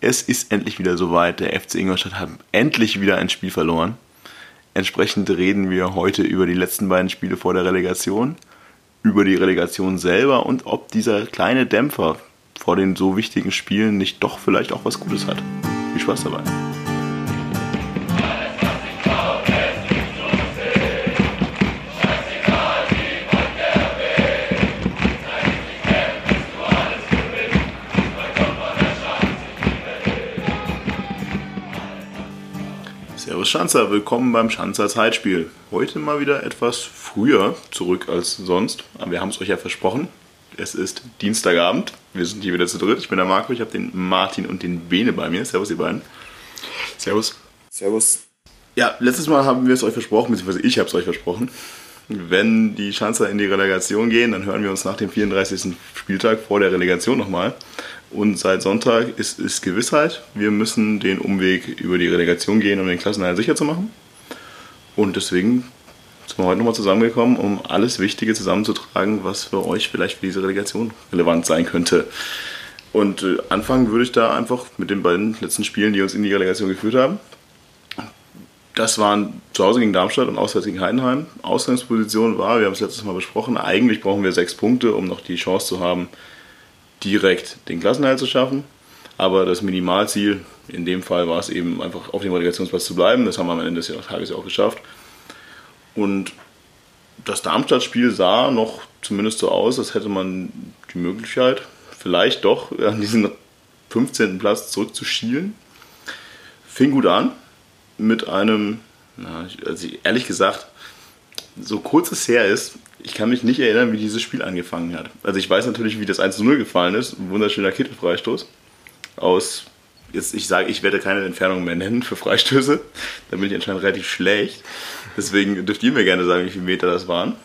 Es ist endlich wieder soweit, der FC Ingolstadt hat endlich wieder ein Spiel verloren. Entsprechend reden wir heute über die letzten beiden Spiele vor der Relegation, über die Relegation selber und ob dieser kleine Dämpfer vor den so wichtigen Spielen nicht doch vielleicht auch was Gutes hat. Viel Spaß dabei. Servus Schanzer, willkommen beim Schanzer Zeitspiel. Heute mal wieder etwas früher zurück als sonst, aber wir haben es euch ja versprochen. Es ist Dienstagabend, wir sind hier wieder zu dritt. Ich bin der Marco, ich habe den Martin und den Bene bei mir. Servus, ihr beiden. Servus. Servus. Ja, letztes Mal haben wir es euch versprochen, beziehungsweise ich habe es euch versprochen. Wenn die Schanzer in die Relegation gehen, dann hören wir uns nach dem 34. Spieltag vor der Relegation nochmal. Und seit Sonntag ist, ist Gewissheit, wir müssen den Umweg über die Relegation gehen, um den Klassenerhalt sicher zu machen. Und deswegen sind wir heute nochmal zusammengekommen, um alles Wichtige zusammenzutragen, was für euch vielleicht für diese Relegation relevant sein könnte. Und äh, anfangen würde ich da einfach mit den beiden letzten Spielen, die uns in die Relegation geführt haben. Das waren zu Hause gegen Darmstadt und auswärts gegen Heidenheim. Ausgangsposition war, wir haben es letztes Mal besprochen, eigentlich brauchen wir sechs Punkte, um noch die Chance zu haben, direkt den Klassenerhalt zu schaffen. Aber das Minimalziel in dem Fall war es eben einfach auf dem Relegationsplatz zu bleiben. Das haben wir am Ende des Tages auch geschafft. Und das Darmstadt-Spiel sah noch zumindest so aus, als hätte man die Möglichkeit, vielleicht doch an diesen 15. Platz zurückzuschielen. Fing gut an mit einem, na, also ehrlich gesagt, so kurz es her ist, ich kann mich nicht erinnern, wie dieses Spiel angefangen hat. Also ich weiß natürlich, wie das 1-0 gefallen ist. Ein wunderschöner Kittelfreistoß. Aus, jetzt ich sage, ich werde keine Entfernung mehr nennen für Freistöße. Da bin ich anscheinend relativ schlecht. Deswegen dürft ihr mir gerne sagen, wie viele Meter das waren.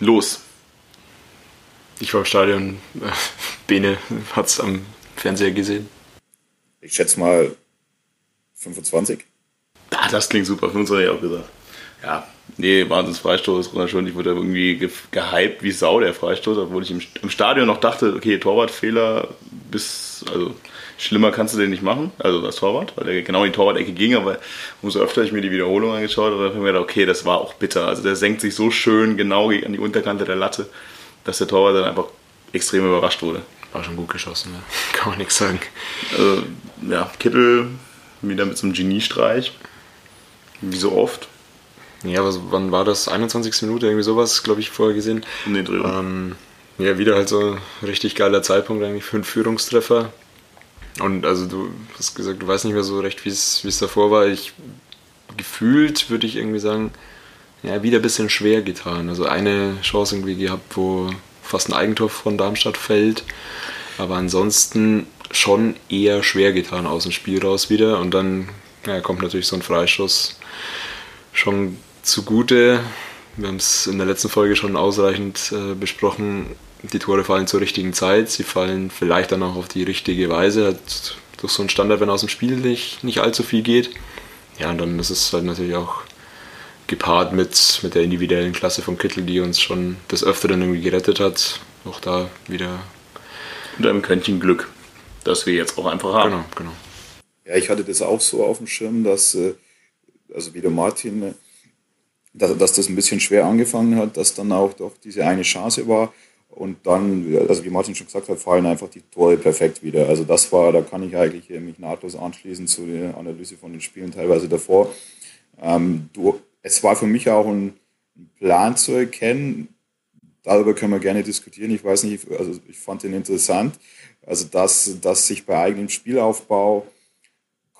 Los. Ich war im Stadion. Bene hat es am Fernseher gesehen. Ich schätze mal 25. Ah, das klingt super, 25 habe ich auch gesagt. Ja, nee, Wahnsinns-Freistoß, wunderschön. Ich wurde irgendwie ge gehypt wie Sau, der Freistoß, obwohl ich im, im Stadion noch dachte, okay, Torwartfehler bis, also schlimmer kannst du den nicht machen, also das Torwart, weil der genau in die Torwart-Ecke ging, aber umso öfter ich mir die Wiederholung angeschaut habe, habe ich mir gedacht, okay, das war auch bitter. Also der senkt sich so schön genau an die Unterkante der Latte, dass der Torwart dann einfach extrem überrascht wurde. War schon gut geschossen, ja. kann man nichts sagen. Also, ja, Kittel wieder mit so einem Geniestreich, wie so oft. Ja, aber wann war das? 21. Minute, irgendwie sowas, glaube ich, vorher gesehen. Nee, Dreh. Ähm, ja, wieder halt so ein richtig geiler Zeitpunkt eigentlich für einen Führungstreffer. Und also du hast gesagt, du weißt nicht mehr so recht, wie es davor war. Ich gefühlt würde ich irgendwie sagen, ja, wieder ein bisschen schwer getan. Also eine Chance irgendwie gehabt, wo fast ein Eigentor von Darmstadt fällt. Aber ansonsten schon eher schwer getan aus dem Spiel raus wieder. Und dann ja, kommt natürlich so ein Freischuss schon zugute. Wir haben es in der letzten Folge schon ausreichend äh, besprochen. Die Tore fallen zur richtigen Zeit. Sie fallen vielleicht dann auch auf die richtige Weise. Halt durch so einen Standard, wenn aus dem Spiel nicht, nicht allzu viel geht. Ja, und dann ist es halt natürlich auch gepaart mit, mit der individuellen Klasse von Kittel, die uns schon des Öfteren irgendwie gerettet hat. Auch da wieder. Und einem Quäntchen Glück, das wir jetzt auch einfach haben. Genau, genau. Ja, ich hatte das auch so auf dem Schirm, dass, äh, also wie der Martin, äh, dass, das ein bisschen schwer angefangen hat, dass dann auch doch diese eine Chance war. Und dann, also wie Martin schon gesagt hat, fallen einfach die Tore perfekt wieder. Also das war, da kann ich eigentlich mich nahtlos anschließen zu der Analyse von den Spielen teilweise davor. Ähm, du, es war für mich auch ein Plan zu erkennen. Darüber können wir gerne diskutieren. Ich weiß nicht, also ich fand den interessant. Also dass, dass sich bei eigenem Spielaufbau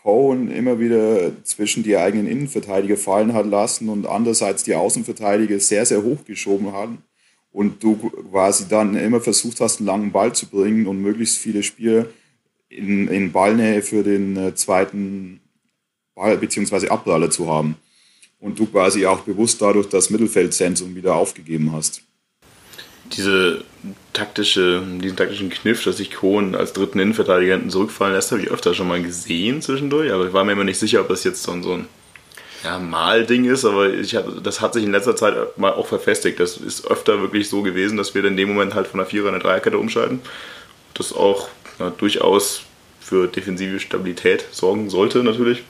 Cohen immer wieder zwischen die eigenen Innenverteidiger fallen hat lassen und andererseits die Außenverteidiger sehr, sehr hoch geschoben haben und du quasi dann immer versucht hast, einen langen Ball zu bringen und möglichst viele Spieler in, in Ballnähe für den äh, zweiten Ball- bzw. Abpraller zu haben. Und du quasi auch bewusst dadurch das Mittelfeldzentrum wieder aufgegeben hast. Diese taktische, diesen taktischen Kniff, dass sich Kohn als dritten Innenverteidiger hinten zurückfallen lässt, habe ich öfter schon mal gesehen zwischendurch, aber ich war mir immer nicht sicher, ob das jetzt so ein, so ein ja, Mal-Ding ist, aber ich hab, das hat sich in letzter Zeit mal auch verfestigt. Das ist öfter wirklich so gewesen, dass wir in dem Moment halt von der Vierer- in eine Dreierkette umschalten. Das auch ja, durchaus für defensive Stabilität sorgen sollte, natürlich,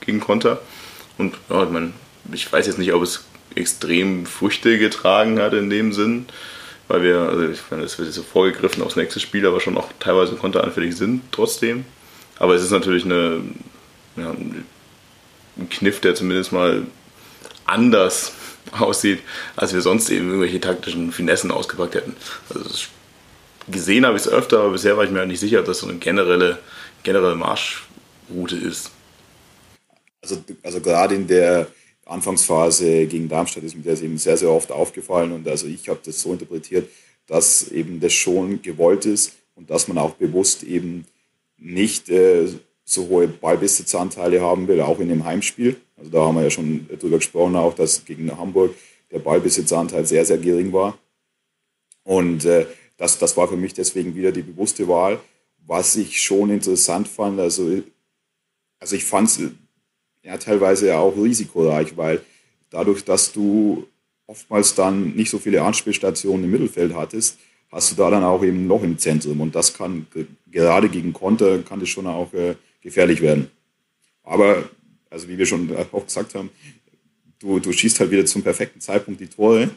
gegen Konter. Und ja, ich, mein, ich weiß jetzt nicht, ob es extrem Früchte getragen hat in dem Sinn, weil wir, also ich meine, es wird so vorgegriffen aufs nächste Spiel, aber schon auch teilweise konteranfällig sind trotzdem. Aber es ist natürlich eine, ja, ein Kniff, der zumindest mal anders aussieht, als wir sonst eben irgendwelche taktischen Finessen ausgepackt hätten. Also gesehen habe ich es öfter, aber bisher war ich mir halt nicht sicher, ob das so eine generelle, generelle Marschroute ist. Also, also gerade in der Anfangsphase gegen Darmstadt ist mir das eben sehr, sehr oft aufgefallen und also ich habe das so interpretiert, dass eben das schon gewollt ist und dass man auch bewusst eben nicht äh, so hohe Ballbesitzanteile haben will, auch in dem Heimspiel. Also da haben wir ja schon drüber gesprochen, auch dass gegen Hamburg der Ballbesitzanteil sehr, sehr gering war. Und äh, das, das war für mich deswegen wieder die bewusste Wahl. Was ich schon interessant fand, also, also ich fand es ja teilweise auch risikoreich, weil dadurch, dass du oftmals dann nicht so viele Anspielstationen im Mittelfeld hattest, hast du da dann auch eben noch im Zentrum. Und das kann gerade gegen Konter kann das schon auch äh, gefährlich werden. Aber, also wie wir schon auch gesagt haben, du, du schießt halt wieder zum perfekten Zeitpunkt die Tore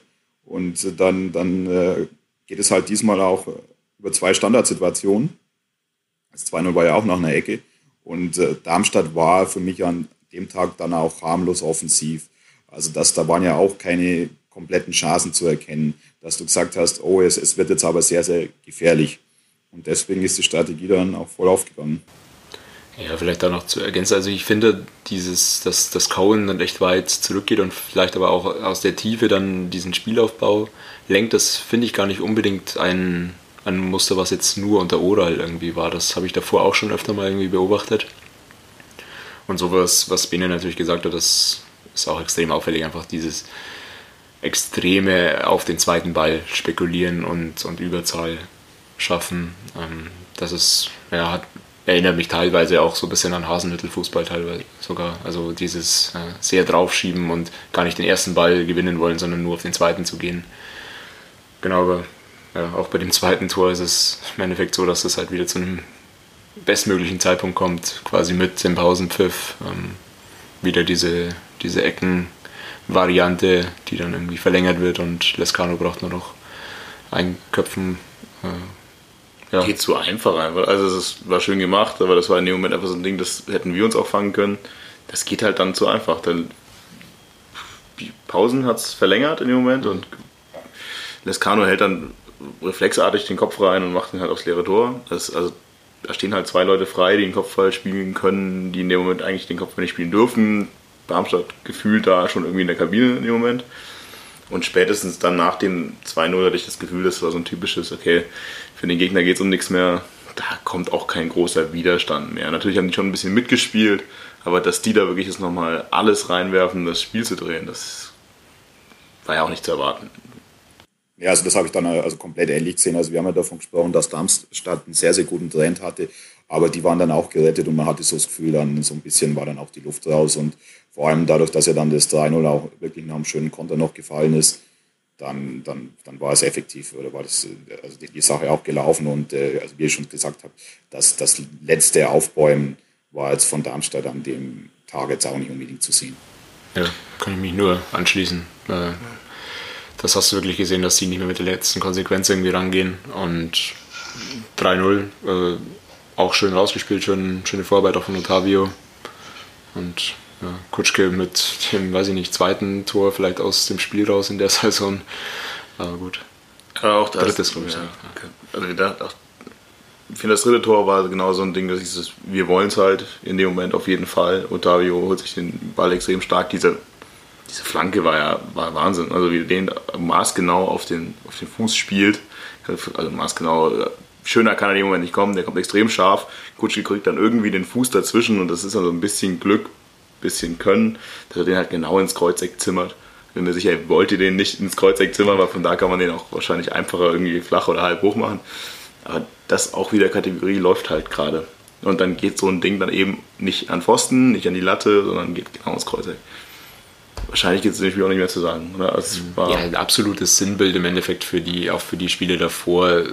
und dann, dann äh, geht es halt diesmal auch über zwei Standardsituationen. Das 2-0 war ja auch nach einer Ecke und äh, Darmstadt war für mich an dem Tag dann auch harmlos offensiv. Also das, da waren ja auch keine kompletten Chancen zu erkennen, dass du gesagt hast, oh, es, es wird jetzt aber sehr, sehr gefährlich. Und deswegen ist die Strategie dann auch voll aufgegangen. Ja, vielleicht da noch zu ergänzen. Also ich finde, dieses, dass das Cohen dann echt weit zurückgeht und vielleicht aber auch aus der Tiefe dann diesen Spielaufbau lenkt, das finde ich gar nicht unbedingt ein, ein Muster, was jetzt nur unter Oral irgendwie war. Das habe ich davor auch schon öfter mal irgendwie beobachtet. Und sowas, was Bene natürlich gesagt hat, das ist auch extrem auffällig, einfach dieses extreme auf den zweiten Ball spekulieren und, und Überzahl schaffen. Ähm, das ist, ja, hat erinnert mich teilweise auch so ein bisschen an Hasenhüttel-Fußball teilweise sogar. Also dieses äh, sehr draufschieben und gar nicht den ersten Ball gewinnen wollen, sondern nur auf den zweiten zu gehen. Genau, aber ja, auch bei dem zweiten Tor ist es im Endeffekt so, dass es halt wieder zu einem bestmöglichen Zeitpunkt kommt, quasi mit dem Pausenpfiff. Ähm, wieder diese, diese Ecken-Variante, die dann irgendwie verlängert wird und Lescano braucht nur noch einköpfen. Äh, ja. geht zu einfach einfach. Also es war schön gemacht, aber das war in dem Moment einfach so ein Ding, das hätten wir uns auch fangen können. Das geht halt dann zu einfach. Dann die Pausen hat es verlängert in dem Moment und Lescano hält dann reflexartig den Kopf rein und macht ihn halt aufs leere Tor. Das, also da stehen halt zwei Leute frei, die den Kopfball spielen können, die in dem Moment eigentlich den Kopfball nicht spielen dürfen. Darmstadt gefühlt da schon irgendwie in der Kabine in dem Moment. Und spätestens dann nach dem 2-0 hatte ich das Gefühl, das war so ein typisches, okay, für den Gegner geht es um nichts mehr. Da kommt auch kein großer Widerstand mehr. Natürlich haben die schon ein bisschen mitgespielt, aber dass die da wirklich jetzt nochmal alles reinwerfen, das Spiel zu drehen, das war ja auch nicht zu erwarten. Ja, also das habe ich dann also komplett ähnlich gesehen. Also wir haben ja davon gesprochen, dass Darmstadt einen sehr, sehr guten Trend hatte, aber die waren dann auch gerettet und man hatte so das Gefühl, dann so ein bisschen war dann auch die Luft raus und vor allem dadurch, dass ja dann das 3-0 auch wirklich nach einem schönen Konter noch gefallen ist, dann, dann, dann war es effektiv oder war das, also die, die Sache auch gelaufen. Und äh, also wie ich schon gesagt habe, dass das letzte Aufbäumen war jetzt von Darmstadt an dem Tag jetzt auch nicht unbedingt zu sehen. Ja, kann ich mich nur anschließen. Äh, das hast du wirklich gesehen, dass sie nicht mehr mit der letzten Konsequenz irgendwie rangehen. Und 3-0, äh, auch schön rausgespielt, schön, schöne Vorarbeit auch von Otavio. Und ja, Kutschke mit dem, weiß ich nicht, zweiten Tor vielleicht aus dem Spiel raus in der Saison. Aber gut. Aber auch das, Drittes, glaube ich. Ja, okay. also da, auch, ich finde, das dritte Tor war genau so ein Ding, dass ich das, wir wollen es halt in dem Moment auf jeden Fall. Otavio holt sich den Ball extrem stark. Diese, diese Flanke war ja war Wahnsinn. Also wie den maßgenau auf den, auf den Fuß spielt. Also maßgenau schöner kann er in dem Moment nicht kommen, der kommt extrem scharf. Kutschke kriegt dann irgendwie den Fuß dazwischen und das ist dann so ein bisschen Glück bisschen können, dass er den halt genau ins Kreuzeck zimmert. Bin mir sicher, er wollte den nicht ins Kreuzeck zimmern, weil von da kann man den auch wahrscheinlich einfacher irgendwie flach oder halb hoch machen. Aber das auch wieder Kategorie läuft halt gerade. Und dann geht so ein Ding dann eben nicht an Pfosten, nicht an die Latte, sondern geht genau ins Kreuzeck. Wahrscheinlich gibt es nämlich auch nicht mehr zu sagen. Oder? Also ja, ein absolutes Sinnbild im Endeffekt für die, auch für die Spiele davor.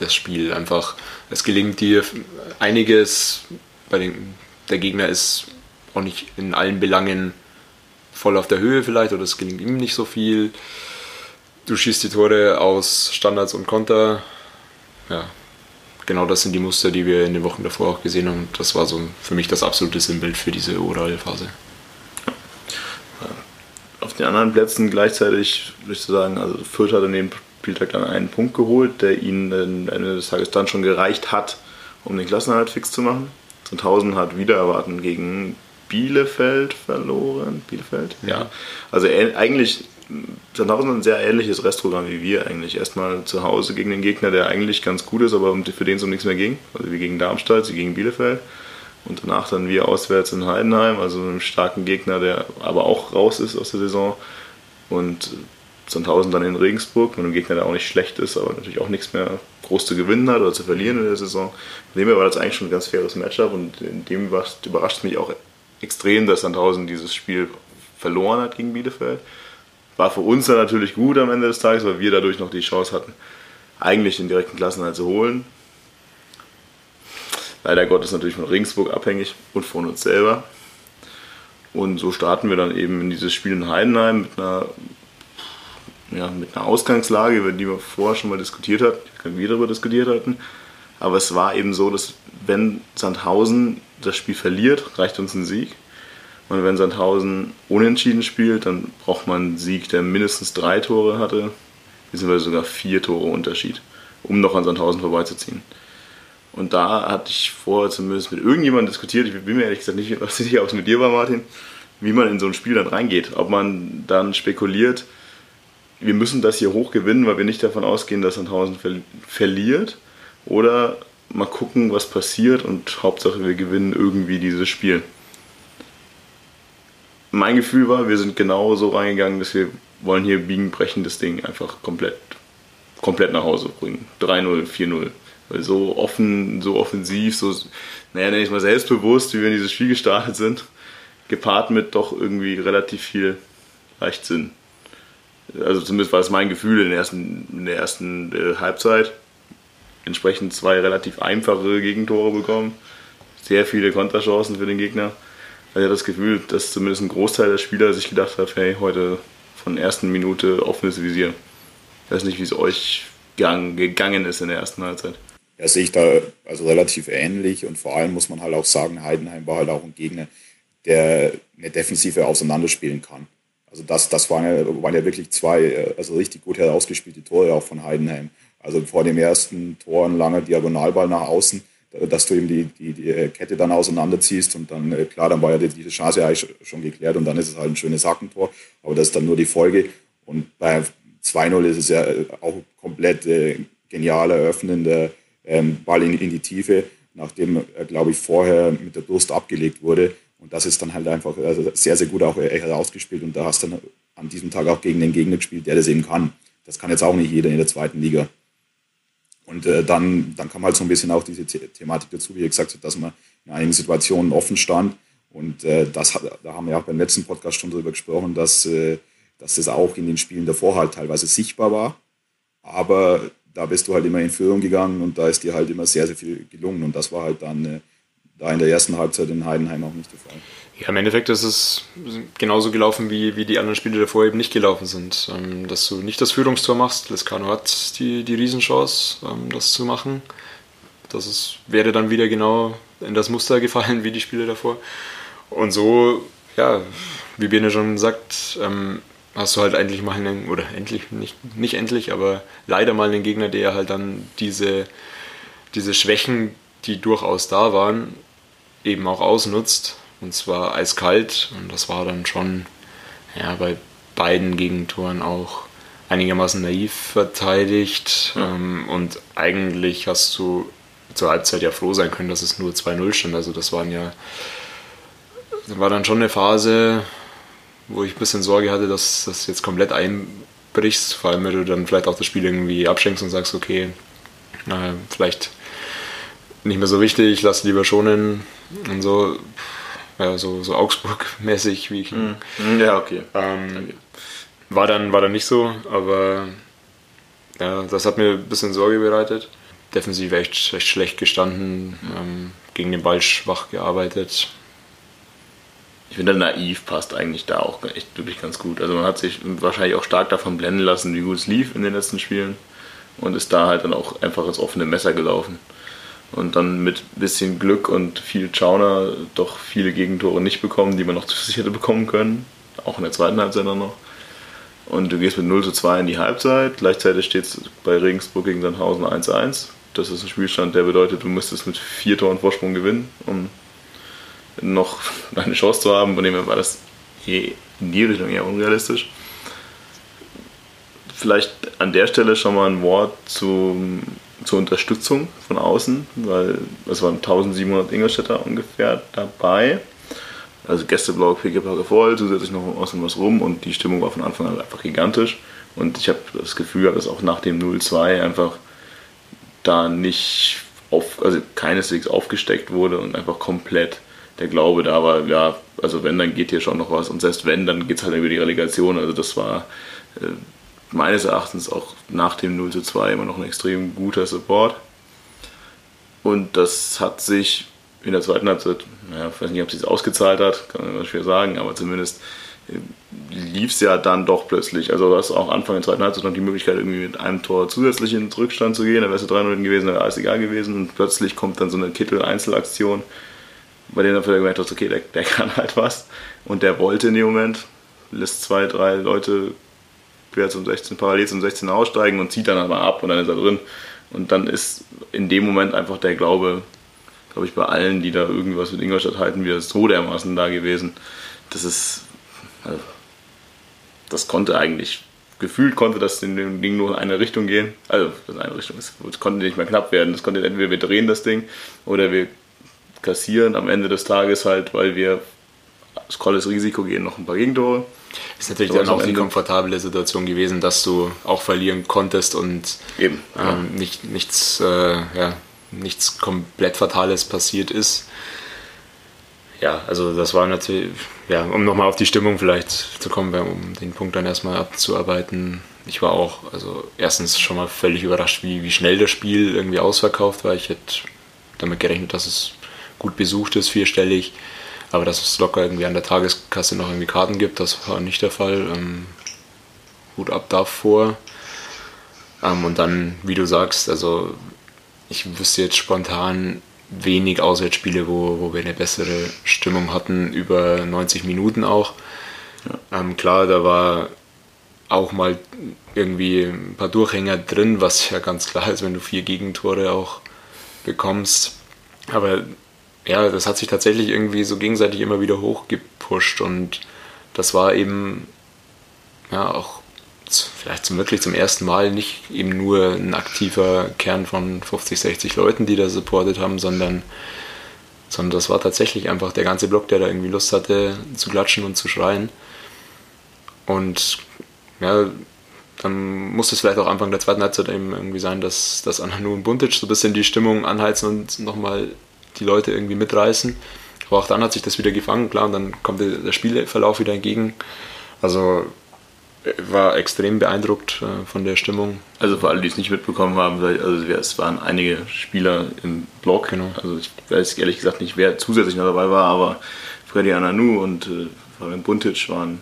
Das Spiel einfach, es gelingt dir einiges. Bei den, der Gegner ist auch nicht in allen Belangen voll auf der Höhe vielleicht oder es gelingt ihm nicht so viel. Du schießt die Tore aus Standards und Konter. Ja, genau das sind die Muster, die wir in den Wochen davor auch gesehen haben. Das war so für mich das absolute Sinnbild für diese Oral-Phase. Auf den anderen Plätzen gleichzeitig würde ich sagen, also Fürth hat an dem Spieltag dann einen Punkt geholt, der ihnen am Ende des Tages dann schon gereicht hat, um den Klassenerhalt fix zu machen. Sandhausen hat wieder erwarten gegen Bielefeld verloren. Bielefeld? Ja. Also eigentlich, Sandhausen hat ein sehr ähnliches Restprogramm wie wir eigentlich. Erstmal zu Hause gegen den Gegner, der eigentlich ganz gut ist, aber für den es um nichts mehr ging. Also wie gegen Darmstadt, sie gegen Bielefeld. Und danach dann wir auswärts in Heidenheim, also einem starken Gegner, der aber auch raus ist aus der Saison. Und Sandhausen dann in Regensburg, mit einem Gegner, der auch nicht schlecht ist, aber natürlich auch nichts mehr groß zu gewinnen hat oder zu verlieren in der Saison. Von dem her war das eigentlich schon ein ganz faires Matchup und in dem überrascht mich auch extrem, dass Sandhausen dieses Spiel verloren hat gegen Bielefeld. War für uns dann natürlich gut am Ende des Tages, weil wir dadurch noch die Chance hatten, eigentlich den direkten Klassenhalt zu holen leider Gottes natürlich von Regensburg abhängig und von uns selber. Und so starten wir dann eben in dieses Spiel in Heidenheim mit einer, ja, mit einer Ausgangslage, über die wir vorher schon mal diskutiert hatten, wir darüber diskutiert hatten. Aber es war eben so, dass wenn Sandhausen das Spiel verliert, reicht uns ein Sieg. Und wenn Sandhausen unentschieden spielt, dann braucht man einen Sieg, der mindestens drei Tore hatte, beziehungsweise sogar vier Tore Unterschied, um noch an Sandhausen vorbeizuziehen. Und da hatte ich vorher zumindest mit irgendjemandem diskutiert, ich bin mir ehrlich gesagt nicht sicher, ob es mit dir war, Martin, wie man in so ein Spiel dann reingeht. Ob man dann spekuliert, wir müssen das hier hoch gewinnen, weil wir nicht davon ausgehen, dass Sandhausen ver verliert. Oder mal gucken, was passiert und Hauptsache wir gewinnen irgendwie dieses Spiel. Mein Gefühl war, wir sind genau so reingegangen, dass wir wollen hier biegen, brechen das Ding einfach komplett, komplett nach Hause bringen. 3-0, 4-0 so offen, so offensiv, so, naja, nenne ich mal selbstbewusst, wie wir in dieses Spiel gestartet sind, gepaart mit doch irgendwie relativ viel Leichtsinn. Also zumindest war das mein Gefühl in der ersten, in der ersten äh, Halbzeit. Entsprechend zwei relativ einfache Gegentore bekommen. Sehr viele Konterchancen für den Gegner. Also ich hatte das Gefühl, dass zumindest ein Großteil der Spieler sich gedacht hat, hey, heute von der ersten Minute offenes Visier. Ich weiß nicht, wie es euch gegangen ist in der ersten Halbzeit. Ja, sehe ich da also relativ ähnlich und vor allem muss man halt auch sagen, Heidenheim war halt auch ein Gegner, der eine Defensive auseinanderspielen kann. Also das, das waren, ja, waren ja wirklich zwei also richtig gut herausgespielte Tore auch von Heidenheim. Also vor dem ersten Tor ein langer Diagonalball nach außen, dass du eben die, die, die Kette dann auseinanderziehst und dann, äh, klar, dann war ja diese Chance eigentlich schon geklärt und dann ist es halt ein schönes Hackentor, aber das ist dann nur die Folge. Und bei 2-0 ist es ja auch komplett äh, genial eröffnender ähm, Ball in, in die Tiefe, nachdem er, glaube ich, vorher mit der Brust abgelegt wurde. Und das ist dann halt einfach also sehr, sehr gut auch herausgespielt. Und da hast du dann an diesem Tag auch gegen den Gegner gespielt, der das eben kann. Das kann jetzt auch nicht jeder in der zweiten Liga. Und äh, dann, dann kam halt so ein bisschen auch diese The Thematik dazu, wie ich gesagt habe, dass man in einigen Situationen offen stand. Und äh, das hat, da haben wir auch beim letzten Podcast schon darüber gesprochen, dass, äh, dass das auch in den Spielen davor halt teilweise sichtbar war. Aber da bist du halt immer in Führung gegangen und da ist dir halt immer sehr, sehr viel gelungen. Und das war halt dann äh, da in der ersten Halbzeit in Heidenheim auch nicht der Fall. Ja, im Endeffekt ist es genauso gelaufen, wie, wie die anderen Spiele davor eben nicht gelaufen sind. Ähm, dass du nicht das Führungstor machst. Lescano hat die, die Riesenchance, ähm, das zu machen. Das ist, wäre dann wieder genau in das Muster gefallen, wie die Spiele davor. Und so, ja, wie Bene schon sagt, ähm, hast du halt endlich mal einen, oder endlich, nicht, nicht endlich, aber leider mal einen Gegner, der halt dann diese, diese Schwächen, die durchaus da waren, eben auch ausnutzt. Und zwar eiskalt. Und das war dann schon ja, bei beiden Gegentoren auch einigermaßen naiv verteidigt. Mhm. und eigentlich hast du zur Halbzeit ja froh sein können, dass es nur 2-0 stand. Also das waren ja war dann schon eine Phase, wo ich ein bisschen Sorge hatte, dass das jetzt komplett einbrichst. Vor allem, wenn du dann vielleicht auch das Spiel irgendwie abschenkst und sagst, okay, äh, vielleicht nicht mehr so wichtig, lass lieber schonen und so. Ja, so, so Augsburg-mäßig wie ich. Mhm. Ja, okay. Ähm, war, dann, war dann nicht so, aber ja, das hat mir ein bisschen Sorge bereitet. Defensiv echt, echt schlecht gestanden, ähm, gegen den Ball schwach gearbeitet. Ich finde, naiv passt eigentlich da auch echt wirklich ganz gut. Also man hat sich wahrscheinlich auch stark davon blenden lassen, wie gut es lief in den letzten Spielen und ist da halt dann auch einfach ins offene Messer gelaufen. Und dann mit bisschen Glück und viel Schauner doch viele Gegentore nicht bekommen, die man noch zu sich hätte bekommen können. Auch in der zweiten Halbzeit dann noch. Und du gehst mit 0 zu 2 in die Halbzeit. Gleichzeitig steht es bei Regensburg gegen Sandhausen 1-1. Das ist ein Spielstand, der bedeutet, du müsstest mit vier Toren Vorsprung gewinnen, um noch eine Chance zu haben. Von dem her war das in die Richtung eher unrealistisch. Vielleicht an der Stelle schon mal ein Wort zum, zur Unterstützung von außen, weil es waren 1700 Ingolstädter ungefähr dabei. Also Gästeblock, Pickepacke voll, zusätzlich noch außen was rum und die Stimmung war von Anfang an einfach gigantisch. Und ich habe das Gefühl, dass auch nach dem 0-2 einfach da nicht auf, also keineswegs aufgesteckt wurde und einfach komplett der Glaube da war, ja, also wenn, dann geht hier schon noch was und selbst wenn, dann geht es halt über die Relegation. Also das war äh, meines Erachtens auch nach dem 0 zu 2 immer noch ein extrem guter Support. Und das hat sich in der zweiten Halbzeit, naja, ich weiß nicht, ob es sich ausgezahlt hat, kann man schwer sagen, aber zumindest äh, lief es ja dann doch plötzlich. Also du hast auch Anfang der zweiten Halbzeit noch die Möglichkeit, irgendwie mit einem Tor zusätzlich in den Rückstand zu gehen, da wärst du drei Minuten gewesen, dann wäre alles egal gewesen und plötzlich kommt dann so eine Kittel-Einzelaktion, bei du vielleicht gemerkt hast, okay, der, der kann halt was und der wollte in dem Moment, lässt zwei, drei Leute quer zum 16, parallel zum 16 aussteigen und zieht dann aber ab und dann ist er drin. Und dann ist in dem Moment einfach der Glaube, glaube ich, bei allen, die da irgendwas mit Ingolstadt halten, wieder so dermaßen da gewesen. Das ist, also, das konnte eigentlich, gefühlt konnte das in dem Ding nur in eine Richtung gehen. Also, in eine Richtung, es konnte nicht mehr knapp werden. Es konnte entweder wir drehen das Ding oder wir kassieren am Ende des Tages halt, weil wir das volles Risiko gehen, noch ein paar Gegentore. Ist natürlich dann auch die komfortable Situation gewesen, dass du auch verlieren konntest und Eben, ähm, ja. nicht, nichts, äh, ja, nichts komplett Fatales passiert ist. Ja, also das war natürlich, ja, um nochmal auf die Stimmung vielleicht zu kommen, um den Punkt dann erstmal abzuarbeiten. Ich war auch, also erstens schon mal völlig überrascht, wie, wie schnell das Spiel irgendwie ausverkauft war. Ich hätte damit gerechnet, dass es gut besucht ist, vierstellig. Aber dass es locker irgendwie an der Tageskasse noch irgendwie Karten gibt, das war nicht der Fall. Ähm, Hut ab davor. Ähm, und dann, wie du sagst, also ich wüsste jetzt spontan wenig Auswärtsspiele, wo, wo wir eine bessere Stimmung hatten, über 90 Minuten auch. Ja. Ähm, klar, da war auch mal irgendwie ein paar Durchhänger drin, was ja ganz klar ist, wenn du vier Gegentore auch bekommst. Aber ja, das hat sich tatsächlich irgendwie so gegenseitig immer wieder hochgepusht und das war eben ja auch vielleicht zum, wirklich zum ersten Mal nicht eben nur ein aktiver Kern von 50, 60 Leuten, die da supportet haben, sondern, sondern das war tatsächlich einfach der ganze Block, der da irgendwie Lust hatte zu klatschen und zu schreien. Und ja, dann muss es vielleicht auch Anfang der zweiten Halbzeit eben irgendwie sein, dass, dass Ananu und Buntic so ein bisschen die Stimmung anheizen und nochmal die Leute irgendwie mitreißen. Aber auch dann hat sich das wieder gefangen, klar, und dann kommt der Spielverlauf wieder entgegen. Also war extrem beeindruckt äh, von der Stimmung. Also für alle, die es nicht mitbekommen haben, also es waren einige Spieler im Blog. Genau. Also ich weiß ehrlich gesagt nicht, wer zusätzlich noch dabei war, aber Freddy Ananu und äh, Fabian Buntic waren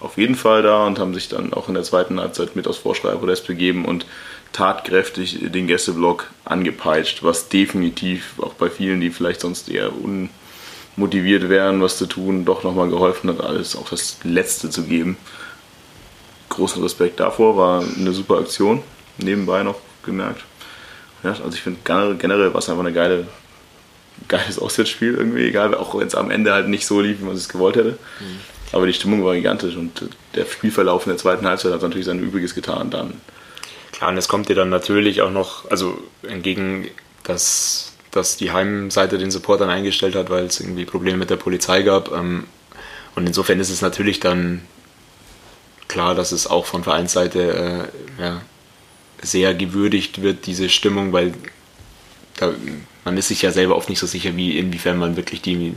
auf jeden Fall da und haben sich dann auch in der zweiten Halbzeit mit aus Vorschreiberpodest begeben und tatkräftig den Gästeblock angepeitscht, was definitiv auch bei vielen, die vielleicht sonst eher unmotiviert wären, was zu tun, doch nochmal geholfen hat, alles auch das Letzte zu geben. Großen Respekt davor, war eine super Aktion, nebenbei noch gemerkt. Ja, also ich finde generell war es einfach eine geile, geiles Auswärtsspiel irgendwie, egal, auch wenn es am Ende halt nicht so lief, wie man es gewollt hätte. Mhm. Aber die Stimmung war gigantisch und der Spielverlauf in der zweiten Halbzeit hat natürlich sein Übriges getan dann Klar, und es kommt dir dann natürlich auch noch, also entgegen, dass, dass die Heimseite den Supportern eingestellt hat, weil es irgendwie Probleme mit der Polizei gab. Ähm, und insofern ist es natürlich dann klar, dass es auch von Vereinsseite äh, ja, sehr gewürdigt wird, diese Stimmung, weil da, man ist sich ja selber oft nicht so sicher, wie inwiefern man wirklich die,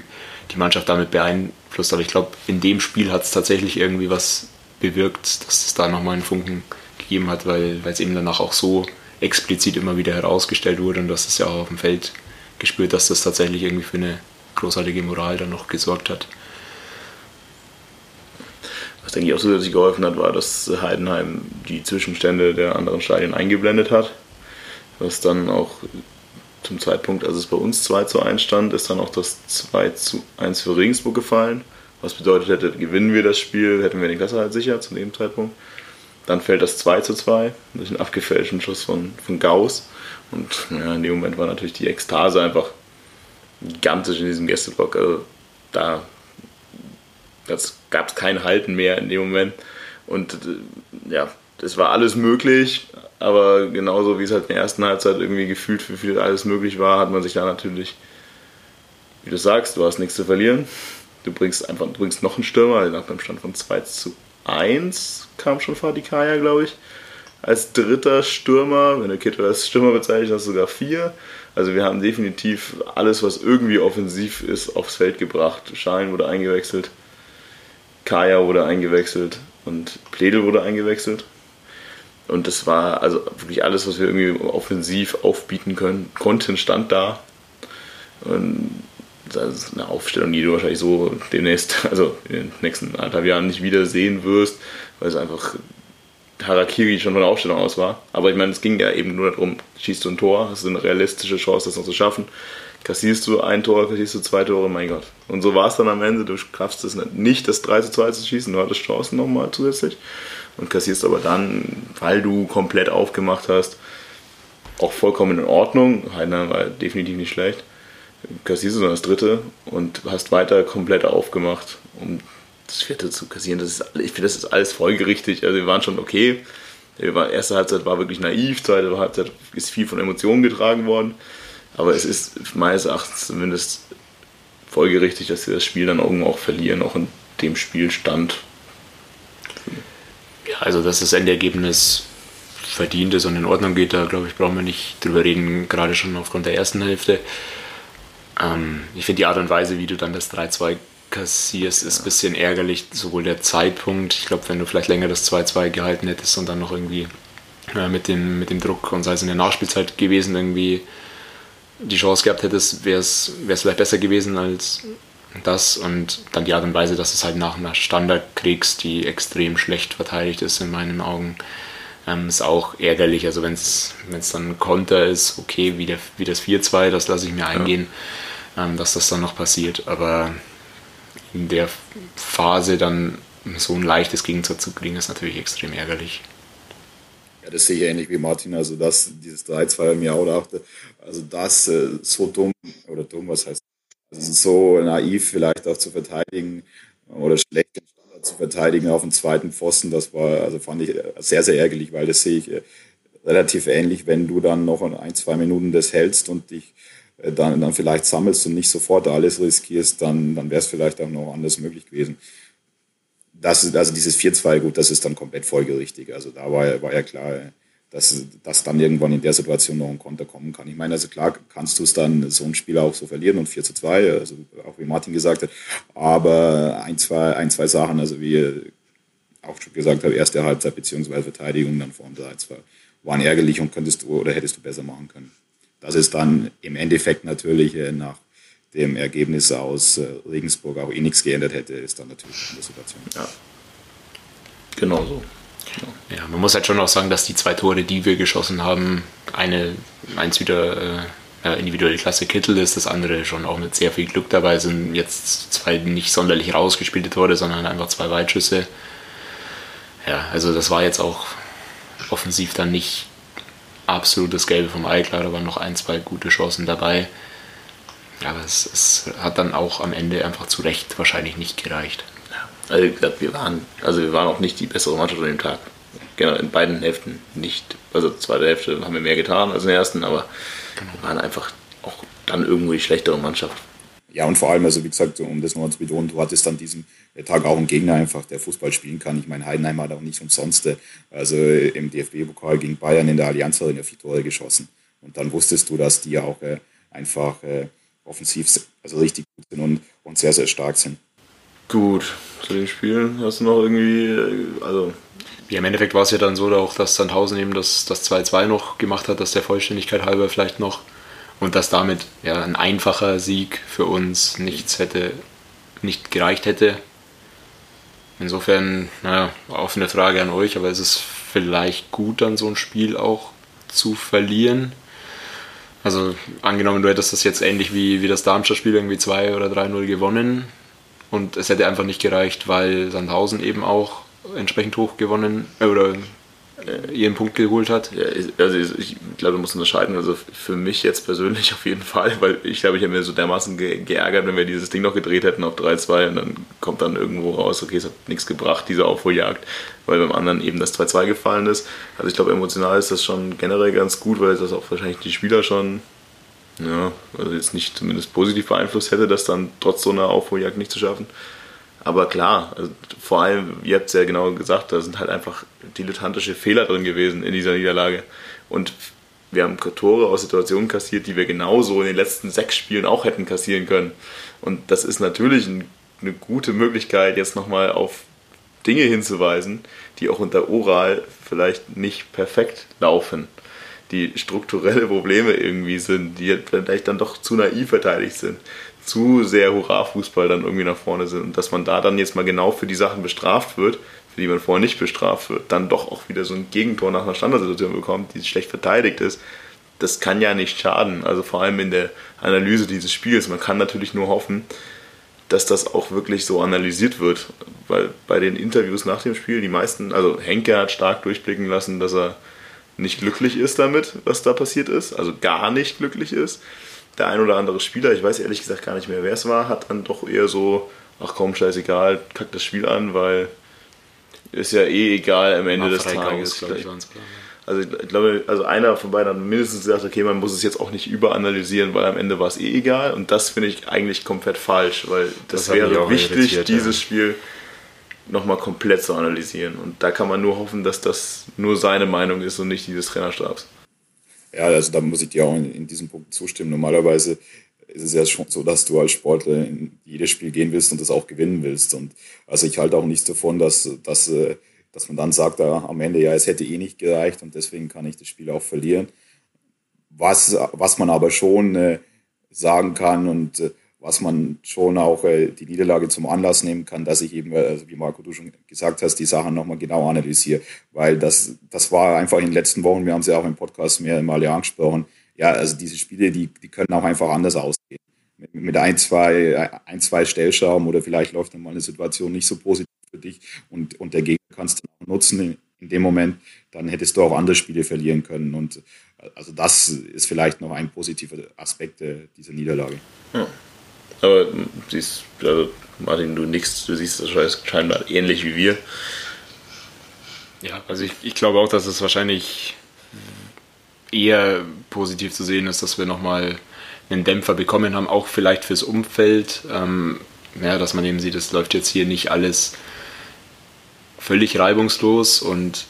die Mannschaft damit beeinflusst. Aber ich glaube, in dem Spiel hat es tatsächlich irgendwie was bewirkt, dass es da nochmal einen Funken gegeben hat, weil es eben danach auch so explizit immer wieder herausgestellt wurde und dass es ja auch auf dem Feld gespürt, dass das tatsächlich irgendwie für eine großartige Moral dann noch gesorgt hat. Was denke ich auch zusätzlich geholfen hat, war, dass Heidenheim die Zwischenstände der anderen Stadien eingeblendet hat. Was dann auch zum Zeitpunkt, als es bei uns 2 zu 1 stand, ist dann auch das 2 zu 1 für Regensburg gefallen. Was bedeutet hätte, gewinnen wir das Spiel, hätten wir den Klasse halt sicher zu dem Zeitpunkt. Dann fällt das 2 zu 2 durch einen abgefälschten Schuss von, von Gauss. Und ja, in dem Moment war natürlich die Ekstase einfach gigantisch in diesem Gästeblock. Also da gab es kein Halten mehr in dem Moment. Und äh, ja, es war alles möglich, aber genauso wie es halt in der ersten Halbzeit irgendwie gefühlt für viele alles möglich war, hat man sich da natürlich, wie du sagst, du hast nichts zu verlieren. Du bringst einfach du bringst noch einen Stürmer, nach dem Stand von 2 zu 1 kam schon Fatih Kaya, glaube ich, als dritter Stürmer. Wenn du Kittel als Stürmer bezeichnest, hast sogar vier. Also wir haben definitiv alles, was irgendwie offensiv ist, aufs Feld gebracht. Schein wurde eingewechselt, Kaya wurde eingewechselt und Pledel wurde eingewechselt. Und das war also wirklich alles, was wir irgendwie offensiv aufbieten können, konnten, stand da. Und das ist eine Aufstellung, die du wahrscheinlich so demnächst, also in den nächsten anderthalb Jahren nicht wieder sehen wirst, weil es einfach Harakiri schon von der Aufstellung aus war. Aber ich meine, es ging ja eben nur darum, schießt du ein Tor, hast du eine realistische Chance, das noch zu schaffen. Kassierst du ein Tor, kassierst du zwei Tore, mein Gott. Und so war es dann am Ende. Du schaffst es nicht, das 3 zu 2 zu schießen, du hattest Chancen nochmal zusätzlich. Und kassierst aber dann, weil du komplett aufgemacht hast, auch vollkommen in Ordnung. Heidenheim war definitiv nicht schlecht kassierst du dann das dritte und hast weiter komplett aufgemacht, um das vierte zu kassieren. Das ist, ich finde, das ist alles folgerichtig. Also wir waren schon okay. Die erste Halbzeit war wirklich naiv, zweite Halbzeit ist viel von Emotionen getragen worden. Aber es ist meines Erachtens zumindest folgerichtig, dass wir das Spiel dann irgendwo auch verlieren, auch in dem Spielstand. Ja, also dass das Endergebnis verdient ist und in Ordnung geht, da glaube ich, brauchen wir nicht drüber reden, gerade schon aufgrund der ersten Hälfte. Ähm, ich finde die Art und Weise, wie du dann das 3-2 kassierst, ist ein bisschen ärgerlich. Sowohl der Zeitpunkt, ich glaube, wenn du vielleicht länger das 2-2 gehalten hättest und dann noch irgendwie äh, mit, dem, mit dem Druck und sei es in der Nachspielzeit gewesen, irgendwie die Chance gehabt hättest, wäre es vielleicht besser gewesen als das und dann die Art und Weise, dass du es halt nach einer Standard kriegst, die extrem schlecht verteidigt ist in meinen Augen, ähm, ist auch ärgerlich. Also wenn es dann ein Konter ist, okay, wie, der, wie das 4-2, das lasse ich mir eingehen. Ja ähm, dass das dann noch passiert. Aber in der Phase dann so ein leichtes Gegenteil zu kriegen, ist natürlich extrem ärgerlich. Ja, das sehe ich ähnlich wie Martin. Also das, dieses 3-2 im Jahr oder 8, also das äh, so dumm, oder dumm, was heißt, also so naiv vielleicht auch zu verteidigen oder schlecht zu verteidigen auf dem zweiten Pfosten, das war, also fand ich sehr, sehr ärgerlich, weil das sehe ich äh, relativ ähnlich, wenn du dann noch ein, zwei Minuten das hältst und dich dann, dann vielleicht sammelst und nicht sofort alles riskierst, dann, dann wäre es vielleicht auch noch anders möglich gewesen. Das ist, also dieses 4-2, gut, das ist dann komplett folgerichtig. Also da war, war ja klar, dass, dass dann irgendwann in der Situation noch ein Konter kommen kann. Ich meine, also klar kannst du es dann so ein Spiel auch so verlieren und 4 zu 2, also auch wie Martin gesagt hat, aber ein, zwei, ein, zwei Sachen, also wie auch schon gesagt habe, erste Halbzeit beziehungsweise Verteidigung dann vor dem 3-2, waren ärgerlich und könntest du oder hättest du besser machen können. Dass es dann im Endeffekt natürlich äh, nach dem Ergebnis aus äh, Regensburg auch eh nichts geändert hätte, ist dann natürlich eine Situation. Ja. Genau so. Genau. Ja, man muss halt schon auch sagen, dass die zwei Tore, die wir geschossen haben, eine, eins wieder äh, individuelle Klasse Kittel ist, das andere schon auch mit sehr viel Glück dabei sind. Jetzt zwei nicht sonderlich rausgespielte Tore, sondern einfach zwei Weitschüsse. Ja, also das war jetzt auch offensiv dann nicht absolutes Gelbe vom Ei. Klar, da waren noch ein, zwei gute Chancen dabei. Aber es, es hat dann auch am Ende einfach zu Recht wahrscheinlich nicht gereicht. Ja. Also wir waren, also wir waren auch nicht die bessere Mannschaft an dem Tag. Genau, in beiden Hälften nicht. Also zweite Hälfte haben wir mehr getan als in der ersten, aber genau. wir waren einfach auch dann irgendwo die schlechtere Mannschaft. Ja, und vor allem, also wie gesagt, um das nochmal zu betonen, du hattest an diesem Tag auch einen Gegner einfach, der Fußball spielen kann. Ich meine, Heidenheim hat auch nicht umsonst, äh, also im DFB-Pokal gegen Bayern in der Allianz Arena vier Tore geschossen. Und dann wusstest du, dass die auch äh, einfach äh, offensiv also richtig gut sind und, und sehr, sehr stark sind. Gut, zu den Spielen hast du noch irgendwie, also ja, im Endeffekt war es ja dann so, auch, dass Sandhausen eben das 2-2 noch gemacht hat, dass der Vollständigkeit halber vielleicht noch und dass damit ja, ein einfacher Sieg für uns nichts hätte, nicht gereicht hätte. Insofern, naja, offene Frage an euch, aber ist es vielleicht gut, dann so ein Spiel auch zu verlieren? Also angenommen, du hättest das jetzt ähnlich wie, wie das Darmstadt-Spiel irgendwie 2 oder 3-0 gewonnen und es hätte einfach nicht gereicht, weil Sandhausen eben auch entsprechend hoch gewonnen äh, oder ihren Punkt geholt hat? Also ich glaube, du musst unterscheiden. Also für mich jetzt persönlich auf jeden Fall, weil ich glaube, ich habe mir so dermaßen ge geärgert, wenn wir dieses Ding noch gedreht hätten auf 3-2 und dann kommt dann irgendwo raus, okay, es hat nichts gebracht, diese Aufholjagd, weil beim anderen eben das 2-2 gefallen ist. Also ich glaube, emotional ist das schon generell ganz gut, weil das auch wahrscheinlich die Spieler schon, ja, also jetzt nicht zumindest positiv beeinflusst hätte, das dann trotz so einer Aufholjagd nicht zu schaffen. Aber klar, also vor allem, ihr habt es ja genau gesagt, da sind halt einfach dilettantische Fehler drin gewesen in dieser Niederlage. Und wir haben Tore aus Situationen kassiert, die wir genauso in den letzten sechs Spielen auch hätten kassieren können. Und das ist natürlich ein, eine gute Möglichkeit, jetzt nochmal auf Dinge hinzuweisen, die auch unter Oral vielleicht nicht perfekt laufen. Die strukturelle Probleme irgendwie sind, die vielleicht dann doch zu naiv verteidigt sind zu sehr Hurra-Fußball dann irgendwie nach vorne sind und dass man da dann jetzt mal genau für die Sachen bestraft wird, für die man vorher nicht bestraft wird, dann doch auch wieder so ein Gegentor nach einer Standardsituation bekommt, die schlecht verteidigt ist, das kann ja nicht schaden. Also vor allem in der Analyse dieses Spiels. Man kann natürlich nur hoffen, dass das auch wirklich so analysiert wird. Weil bei den Interviews nach dem Spiel, die meisten, also Henke hat stark durchblicken lassen, dass er nicht glücklich ist damit, was da passiert ist, also gar nicht glücklich ist der ein oder andere Spieler, ich weiß ehrlich gesagt gar nicht mehr, wer es war, hat dann doch eher so, ach komm, scheißegal, kack das Spiel an, weil ist ja eh egal am Ende des Tages. Ich, also ich glaube, also einer von beiden hat mindestens gesagt, okay, man muss es jetzt auch nicht überanalysieren, weil am Ende war es eh egal. Und das finde ich eigentlich komplett falsch, weil das, das wäre wichtig, dieses ja. Spiel nochmal komplett zu analysieren. Und da kann man nur hoffen, dass das nur seine Meinung ist und nicht dieses Trainerstabs. Ja, also da muss ich dir auch in, in diesem Punkt zustimmen. Normalerweise ist es ja schon so, dass du als Sportler in jedes Spiel gehen willst und das auch gewinnen willst. Und also ich halte auch nichts davon, dass, dass, äh, dass man dann sagt, ja, am Ende, ja, es hätte eh nicht gereicht und deswegen kann ich das Spiel auch verlieren. Was, was man aber schon äh, sagen kann und äh, was man schon auch die Niederlage zum Anlass nehmen kann, dass ich eben, also wie Marco du schon gesagt hast, die Sachen nochmal genau analysiere. Weil das, das war einfach in den letzten Wochen, wir haben es ja auch im Podcast mehr mal angesprochen, ja, also diese Spiele, die, die können auch einfach anders ausgehen. Mit, mit ein, zwei, ein, zwei Stellschrauben oder vielleicht läuft dann mal eine Situation nicht so positiv für dich und, und der Gegner kannst du auch nutzen in, in dem Moment, dann hättest du auch andere Spiele verlieren können. Und also das ist vielleicht noch ein positiver Aspekt dieser Niederlage. Ja. Aber siehst, also Martin, du nix, du siehst das scheinbar ähnlich wie wir. Ja, also ich, ich glaube auch, dass es wahrscheinlich eher positiv zu sehen ist, dass wir nochmal einen Dämpfer bekommen haben, auch vielleicht fürs Umfeld. Ähm, ja, dass man eben sieht, es läuft jetzt hier nicht alles völlig reibungslos und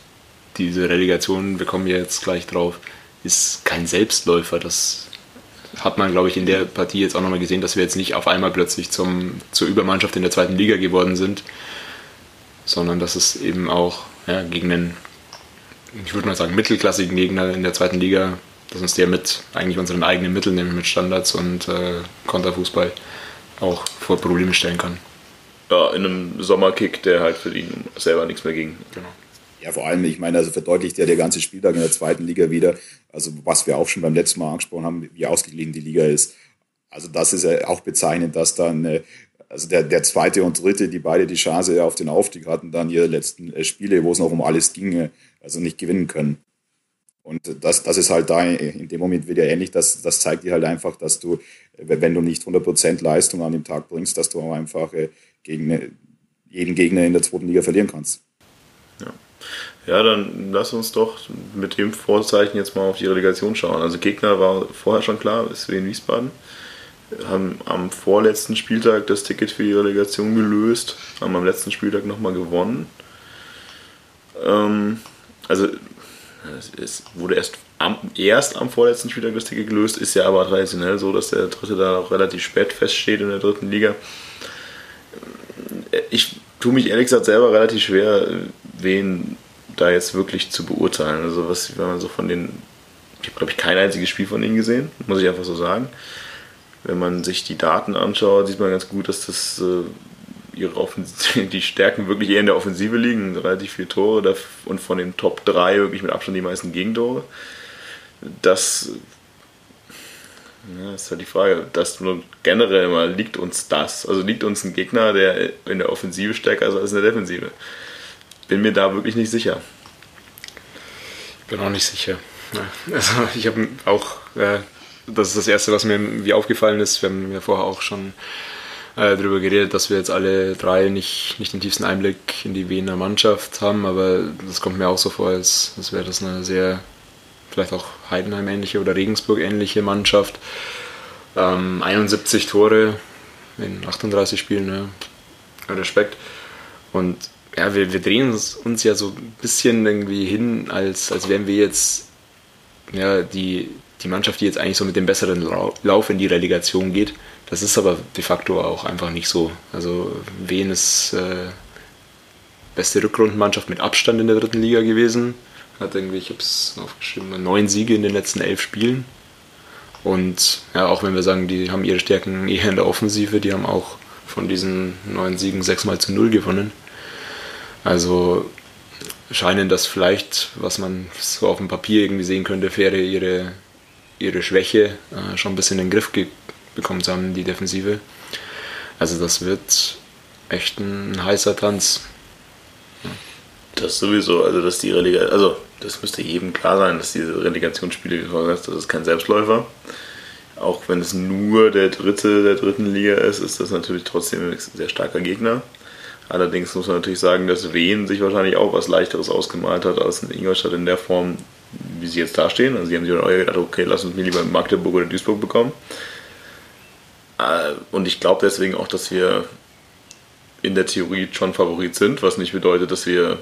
diese Relegation, wir kommen jetzt gleich drauf, ist kein Selbstläufer. Das hat man, glaube ich, in der Partie jetzt auch nochmal gesehen, dass wir jetzt nicht auf einmal plötzlich zum, zur Übermannschaft in der zweiten Liga geworden sind, sondern dass es eben auch ja, gegen einen, ich würde mal sagen, mittelklassigen Gegner in der zweiten Liga, dass uns der mit eigentlich unseren eigenen Mitteln, nämlich mit Standards und äh, Konterfußball, auch vor Probleme stellen kann. Ja, in einem Sommerkick, der halt für ihn selber nichts mehr ging. Genau. Ja, vor allem, ich meine, also verdeutlicht ja der ganze Spieltag in der zweiten Liga wieder, also was wir auch schon beim letzten Mal angesprochen haben, wie ausgeglichen die Liga ist. Also das ist ja auch bezeichnend, dass dann äh, also der, der zweite und dritte, die beide die Chance auf den Aufstieg hatten, dann ihre letzten äh, Spiele, wo es noch um alles ging, also nicht gewinnen können. Und das, das ist halt da in dem Moment wieder ähnlich. Das, das zeigt dir halt einfach, dass du, wenn du nicht 100% Leistung an dem Tag bringst, dass du auch einfach äh, gegen jeden Gegner in der zweiten Liga verlieren kannst. Ja. Ja, dann lass uns doch mit dem Vorzeichen jetzt mal auf die Relegation schauen. Also Gegner war vorher schon klar, ist Wien Wiesbaden. Haben am vorletzten Spieltag das Ticket für die Relegation gelöst, haben am letzten Spieltag nochmal gewonnen. Ähm, also es wurde erst am, erst am vorletzten Spieltag das Ticket gelöst, ist ja aber traditionell so, dass der dritte da auch relativ spät feststeht in der dritten Liga. Ich tue mich ehrlich gesagt selber relativ schwer, wen da jetzt wirklich zu beurteilen. Also was, wenn man so von den, ich habe glaube ich kein einziges Spiel von ihnen gesehen, muss ich einfach so sagen. Wenn man sich die Daten anschaut, sieht man ganz gut, dass das äh, ihre Offensive, die Stärken wirklich eher in der Offensive liegen, relativ viele Tore und von den Top 3 wirklich mit Abstand die meisten Gegentore. Das ja, ist halt die Frage, dass generell immer liegt uns das. Also liegt uns ein Gegner, der in der Offensive stärker ist als in der Defensive bin mir da wirklich nicht sicher. Ich bin auch nicht sicher. Also ich habe auch, äh, das ist das Erste, was mir wie aufgefallen ist. Wir haben ja vorher auch schon äh, darüber geredet, dass wir jetzt alle drei nicht, nicht den tiefsten Einblick in die Wiener Mannschaft haben, aber das kommt mir auch so vor, als, als wäre das eine sehr, vielleicht auch Heidenheim-ähnliche oder Regensburg-ähnliche Mannschaft. Ähm, 71 Tore in 38 Spielen, ne? Respekt. Und ja, wir, wir drehen uns, uns ja so ein bisschen irgendwie hin, als, als wären wir jetzt ja, die, die Mannschaft, die jetzt eigentlich so mit dem besseren Lauf in die Relegation geht. Das ist aber de facto auch einfach nicht so. Also Wien ist äh, beste Rückrundenmannschaft mit Abstand in der dritten Liga gewesen. Hat irgendwie, ich habe es aufgeschrieben, neun Siege in den letzten elf Spielen. Und ja, auch wenn wir sagen, die haben ihre Stärken eher in der Offensive, die haben auch von diesen neun Siegen sechsmal zu null gewonnen. Also scheinen das vielleicht, was man so auf dem Papier irgendwie sehen könnte, wäre ihre, ihre Schwäche äh, schon ein bisschen in den Griff bekommen zu haben, die Defensive. Also das wird echt ein heißer Tanz. Das sowieso, also dass die Relegation, also das müsste jedem klar sein, dass diese Relegationsspiele gewonnen ist, das ist kein Selbstläufer. Auch wenn es nur der dritte der dritten Liga ist, ist das natürlich trotzdem ein sehr starker Gegner. Allerdings muss man natürlich sagen, dass Wien sich wahrscheinlich auch was Leichteres ausgemalt hat als in Ingolstadt in der Form, wie sie jetzt dastehen. Also sie haben sich dann gedacht, okay, lass uns mir lieber Magdeburg oder Duisburg bekommen. Äh, und ich glaube deswegen auch, dass wir in der Theorie schon Favorit sind, was nicht bedeutet, dass wir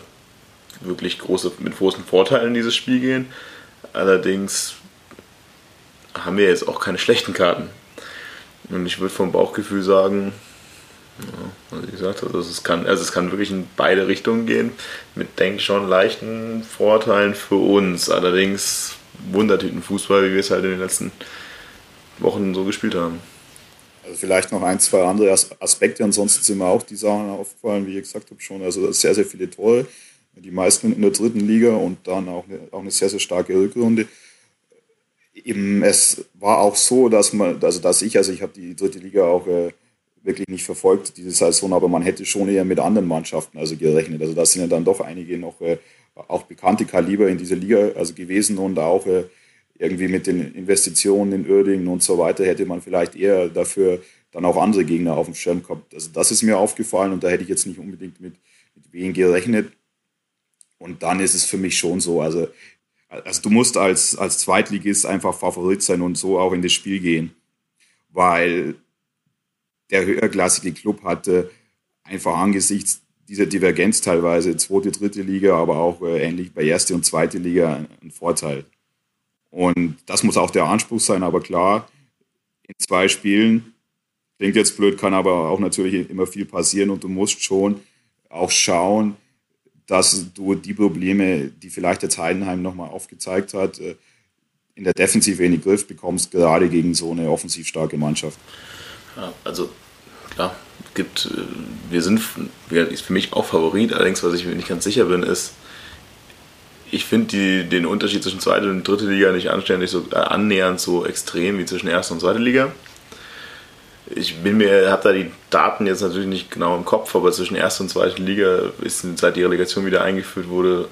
wirklich große, mit großen Vorteilen in dieses Spiel gehen. Allerdings haben wir jetzt auch keine schlechten Karten. Und ich würde vom Bauchgefühl sagen, ja, wie gesagt, also es, kann, also es kann wirklich in beide Richtungen gehen, mit, denke schon leichten Vorteilen für uns. Allerdings Wundertüten-Fußball, wie wir es halt in den letzten Wochen so gespielt haben. Also vielleicht noch ein, zwei andere Aspekte. Ansonsten sind mir auch die Sachen aufgefallen, wie ich gesagt habe schon. Also sehr, sehr viele Tore. Die meisten in der dritten Liga und dann auch eine, auch eine sehr, sehr starke Rückrunde. Eben, es war auch so, dass man, also dass ich, also ich habe die dritte Liga auch äh, wirklich nicht verfolgt diese Saison, aber man hätte schon eher mit anderen Mannschaften also gerechnet. Also da sind ja dann doch einige noch äh, auch bekannte Kaliber in dieser Liga also gewesen und auch äh, irgendwie mit den Investitionen in Uerdingen und so weiter hätte man vielleicht eher dafür dann auch andere Gegner auf dem Schirm gehabt. Also das ist mir aufgefallen und da hätte ich jetzt nicht unbedingt mit, mit wen gerechnet. Und dann ist es für mich schon so, also, also du musst als, als Zweitligist einfach Favorit sein und so auch in das Spiel gehen. Weil der höherklassige Club hatte einfach angesichts dieser Divergenz teilweise zweite, dritte Liga, aber auch äh, ähnlich bei erste und zweite Liga einen Vorteil. Und das muss auch der Anspruch sein, aber klar, in zwei Spielen, klingt jetzt blöd, kann aber auch natürlich immer viel passieren und du musst schon auch schauen, dass du die Probleme, die vielleicht jetzt Heidenheim nochmal aufgezeigt hat, äh, in der Defensive in den Griff bekommst, gerade gegen so eine offensiv starke Mannschaft. Ja, also klar, gibt, äh, wir sind ist für mich auch Favorit, allerdings, was ich mir nicht ganz sicher bin, ist, ich finde den Unterschied zwischen zweite und dritte Liga nicht anständig so äh, annähernd so extrem wie zwischen erster und zweiter Liga. Ich bin mir, habe da die Daten jetzt natürlich nicht genau im Kopf, aber zwischen erster und zweiter Liga ist seit die Relegation wieder eingeführt wurde,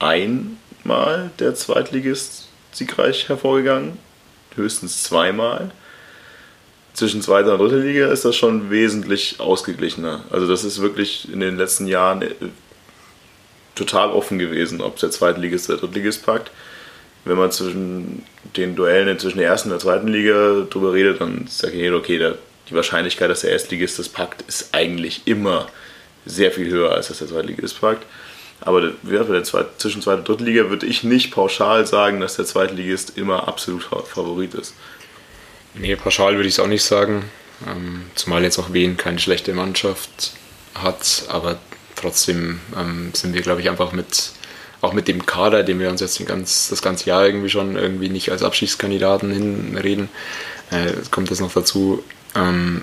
einmal der Zweitligist siegreich hervorgegangen, höchstens zweimal zwischen zweiter und dritter Liga ist das schon wesentlich ausgeglichener. Also das ist wirklich in den letzten Jahren äh, total offen gewesen, ob es der Zweitligist oder der Drittligist packt. Wenn man zwischen den Duellen zwischen der ersten und der zweiten Liga drüber redet, dann sage ich, okay, der, die Wahrscheinlichkeit, dass der Erstligist das packt, ist eigentlich immer sehr viel höher, als dass der Zweitligist packt. Aber der Zweit zwischen zweiter und dritten Liga würde ich nicht pauschal sagen, dass der Zweitligist immer absolut Favorit ist. Nee, pauschal würde ich es auch nicht sagen. Ähm, zumal jetzt auch Wien keine schlechte Mannschaft hat, aber trotzdem ähm, sind wir, glaube ich, einfach mit, auch mit dem Kader, den wir uns jetzt ganz, das ganze Jahr irgendwie schon irgendwie nicht als Abschiedskandidaten hinreden, äh, kommt das noch dazu. Ähm,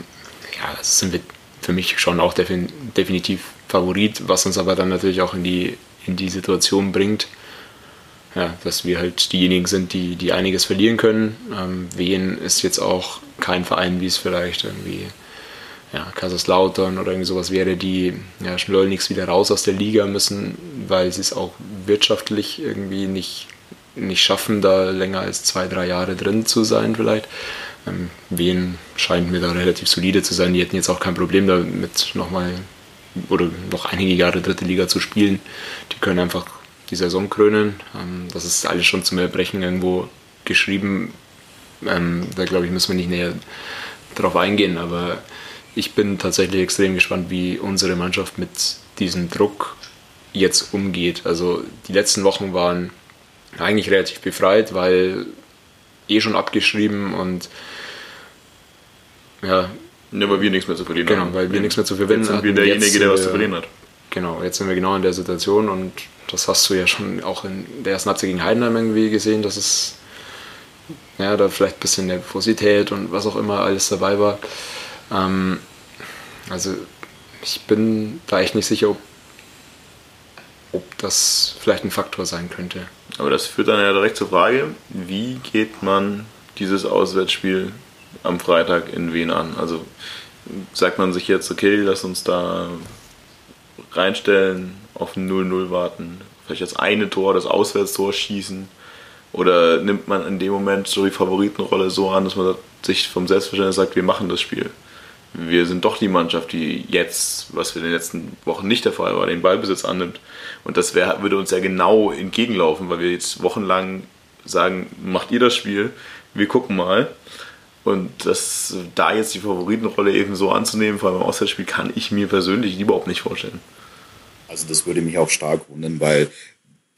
ja, sind wir für mich schon auch defin definitiv Favorit, was uns aber dann natürlich auch in die, in die Situation bringt, ja, dass wir halt diejenigen sind, die, die einiges verlieren können. Ähm, Wien ist jetzt auch kein Verein, wie es vielleicht irgendwie ja, Kaiserslautern oder irgendwie sowas wäre, die ja, schleunigst wieder raus aus der Liga müssen, weil sie es auch wirtschaftlich irgendwie nicht, nicht schaffen, da länger als zwei, drei Jahre drin zu sein vielleicht. Ähm, Wien scheint mir da relativ solide zu sein. Die hätten jetzt auch kein Problem damit, nochmal oder noch einige Jahre dritte Liga zu spielen. Die können einfach die Saison krönen. Ähm, das ist alles schon zum Erbrechen irgendwo geschrieben. Ähm, da glaube ich, müssen wir nicht näher darauf eingehen, aber ich bin tatsächlich extrem gespannt, wie unsere Mannschaft mit diesem Druck jetzt umgeht. Also die letzten Wochen waren eigentlich relativ befreit, weil eh schon abgeschrieben und ja. Ja, weil wir nichts mehr zu verlieren genau, haben. Genau, weil wir nichts mehr zu verlieren haben. Wir derjenige, der was zu verlieren hat. Genau, jetzt sind wir genau in der Situation und das hast du ja schon auch in der ersten Halbzeit gegen Heidenheim irgendwie gesehen, dass es ja, da vielleicht ein bisschen Nervosität und was auch immer alles dabei war. Ähm, also ich bin da echt nicht sicher, ob, ob das vielleicht ein Faktor sein könnte. Aber das führt dann ja direkt zur Frage, wie geht man dieses Auswärtsspiel am Freitag in Wien an? Also sagt man sich jetzt, okay, lass uns da reinstellen, auf ein 0-0 warten, vielleicht das eine Tor, das Auswärtstor schießen? Oder nimmt man in dem Moment so die Favoritenrolle so an, dass man sich vom Selbstverständnis sagt, wir machen das Spiel? Wir sind doch die Mannschaft, die jetzt, was wir in den letzten Wochen nicht der Fall war, den Ballbesitz annimmt. Und das wär, würde uns ja genau entgegenlaufen, weil wir jetzt wochenlang sagen, macht ihr das Spiel, wir gucken mal. Und das, da jetzt die Favoritenrolle eben so anzunehmen, vor allem im Auswärtsspiel, kann ich mir persönlich überhaupt nicht vorstellen. Also das würde mich auch stark wundern, weil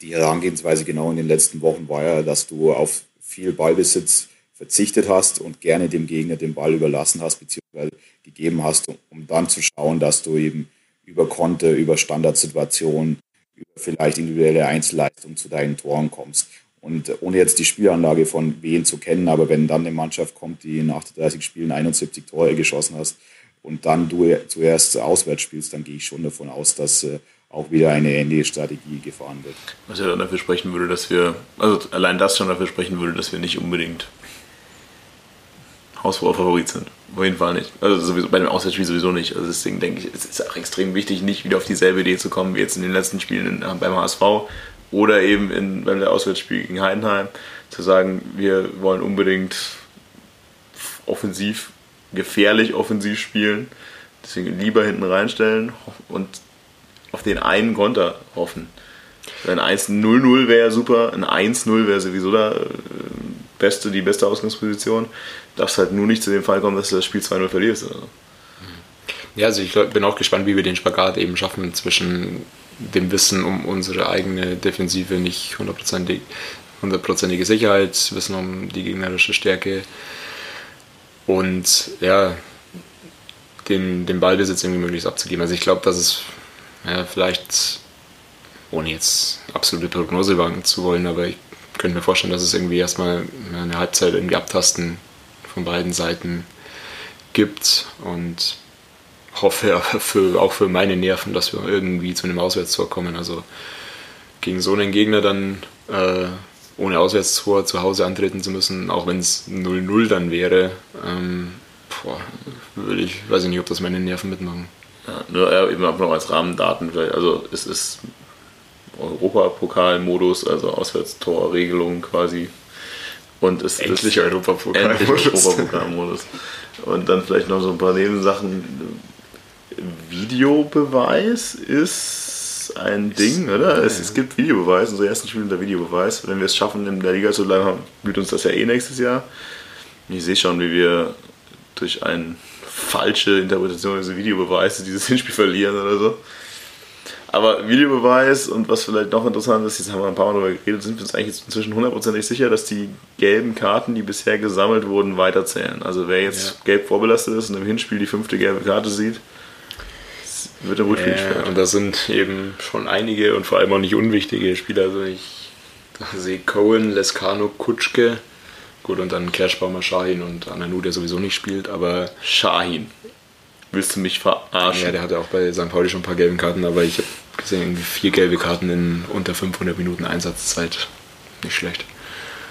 die Herangehensweise genau in den letzten Wochen war ja, dass du auf viel Ballbesitz verzichtet hast und gerne dem Gegner den Ball überlassen hast, beziehungsweise gegeben hast, um dann zu schauen, dass du eben über Konte, über Standardsituationen, über vielleicht individuelle Einzelleistungen zu deinen Toren kommst. Und ohne jetzt die Spielanlage von Wien zu kennen, aber wenn dann eine Mannschaft kommt, die in 38 Spielen 71 Tore geschossen hast und dann du zuerst auswärts spielst, dann gehe ich schon davon aus, dass äh, auch wieder eine ähnliche Strategie gefahren wird. Was ja dann dafür sprechen würde, dass wir, also allein das schon dafür sprechen würde, dass wir nicht unbedingt Hausfrau Favorit sind. Auf jeden Fall nicht. Also sowieso, bei dem Auswärtsspiel sowieso nicht. Also deswegen denke ich, es ist auch extrem wichtig, nicht wieder auf dieselbe Idee zu kommen wie jetzt in den letzten Spielen in, beim HSV oder eben in, beim Auswärtsspiel gegen Heidenheim, zu sagen, wir wollen unbedingt offensiv, gefährlich offensiv spielen. Deswegen lieber hinten reinstellen und auf den einen Konter hoffen. Ein 1-0-0 wäre super, ein 1-0 wäre sowieso da äh, beste, die beste Ausgangsposition. Darf es halt nur nicht zu dem Fall kommen, dass du das Spiel 2-0 verlierst. Oder? Ja, also ich bin auch gespannt, wie wir den Spagat eben schaffen zwischen dem Wissen um unsere eigene Defensive, nicht hundertprozentig, hundertprozentige Sicherheit, Wissen um die gegnerische Stärke und ja, den, den Ballbesitz irgendwie möglichst abzugeben. Also ich glaube, dass es ja, vielleicht, ohne jetzt absolute Prognose wagen zu wollen, aber ich könnte mir vorstellen, dass es irgendwie erstmal eine Halbzeit irgendwie abtasten von beiden Seiten gibt und hoffe für, auch für meine Nerven, dass wir irgendwie zu einem Auswärtstor kommen. Also gegen so einen Gegner dann äh, ohne Auswärtstor zu Hause antreten zu müssen, auch wenn es 0-0 dann wäre, ähm, boah, würde ich, weiß ich nicht, ob das meine Nerven mitmachen. Ja, nur ja, eben noch als Rahmendaten, also es ist Europapokal-Modus, also Auswärtstorregelung quasi. Und es endlich Europapokal-Modus. Europapokal-Modus. Und dann vielleicht noch so ein paar Nebensachen. Videobeweis ist ein Ding, oder? Es, es gibt Videobeweis, unser ersten Spiel unter Videobeweis. Wenn wir es schaffen, in der Liga zu bleiben, blüht uns das ja eh nächstes Jahr. Ich sehe schon, wie wir durch eine falsche Interpretation dieses Videobeweises dieses Hinspiel verlieren oder so. Aber Videobeweis und was vielleicht noch interessant ist, jetzt haben wir ein paar Mal darüber geredet, sind wir uns eigentlich inzwischen hundertprozentig sicher, dass die gelben Karten, die bisher gesammelt wurden, weiterzählen. Also wer jetzt ja. gelb vorbelastet ist und im Hinspiel die fünfte gelbe Karte sieht, wird er gut ja. Und da sind eben schon einige und vor allem auch nicht unwichtige Spieler. Also ich sehe Cohen, Lescano, Kutschke, gut und dann Kerschbaumer, Shahin und Ananu, der sowieso nicht spielt, aber Shahin. Willst du mich verarschen? Ja, der hatte auch bei St. Pauli schon ein paar gelbe Karten, aber ich habe gesehen, irgendwie vier gelbe Karten in unter 500 Minuten Einsatzzeit. Nicht schlecht.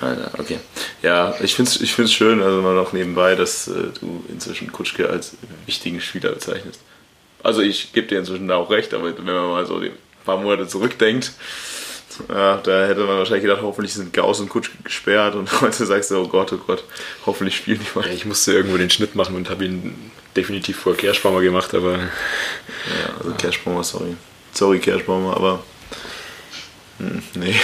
Alter, okay. Ja, ich finde es ich find's schön, also mal noch nebenbei, dass äh, du inzwischen Kutschke als wichtigen Spieler bezeichnest. Also ich gebe dir inzwischen da auch recht, aber wenn man mal so ein paar Monate zurückdenkt, ja, da hätte man wahrscheinlich gedacht, hoffentlich sind Gauss und Kutschke gesperrt und heute sagst du, oh Gott, oh Gott, hoffentlich spielen die mal. Ja, ich musste irgendwo den Schnitt machen und habe ihn definitiv vor Kerschbaumer gemacht, aber... Ja, also Kerschbaumer, sorry. Sorry, Kerschbaumer, aber. Hm, nee.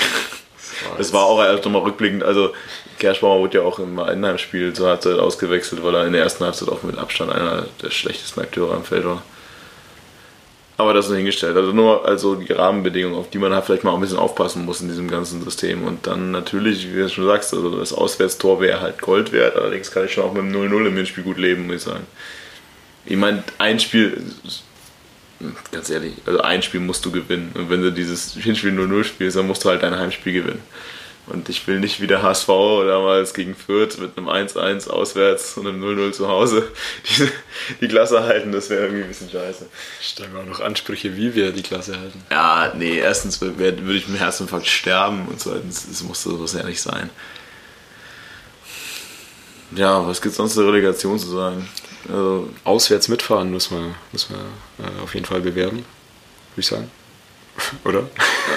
Es war auch erst nochmal rückblickend. Also, Kerschbaumer wurde ja auch im Einheimspiel zur Halbzeit ausgewechselt, weil er in der ersten Halbzeit auch mit Abstand einer der schlechtesten Akteure am Feld war. Aber das ist hingestellt. Also nur also die Rahmenbedingungen, auf die man halt vielleicht mal ein bisschen aufpassen muss in diesem ganzen System. Und dann natürlich, wie du schon sagst, also das Auswärtstor wäre halt Gold wert. Allerdings kann ich schon auch mit dem 0-0 im Hinspiel gut leben, muss ich sagen. Ich meine, ein Spiel ganz ehrlich, also ein Spiel musst du gewinnen. Und wenn du dieses Hinspiel 0-0 spielst, dann musst du halt dein Heimspiel gewinnen. Und ich will nicht wie der HSV damals gegen Fürth mit einem 1-1 auswärts und einem 0-0 zu Hause die, die Klasse halten. Das wäre irgendwie ein bisschen scheiße. Stellen wir auch noch Ansprüche, wie wir die Klasse halten. Ja, nee, erstens würde ich mit dem Herzinfarkt sterben und zweitens, es musste sowas ja nicht sein. Ja, was gibt es sonst zur Relegation zu sagen? Also auswärts mitfahren muss man, muss man äh, auf jeden Fall bewerben, würde ich sagen. Oder?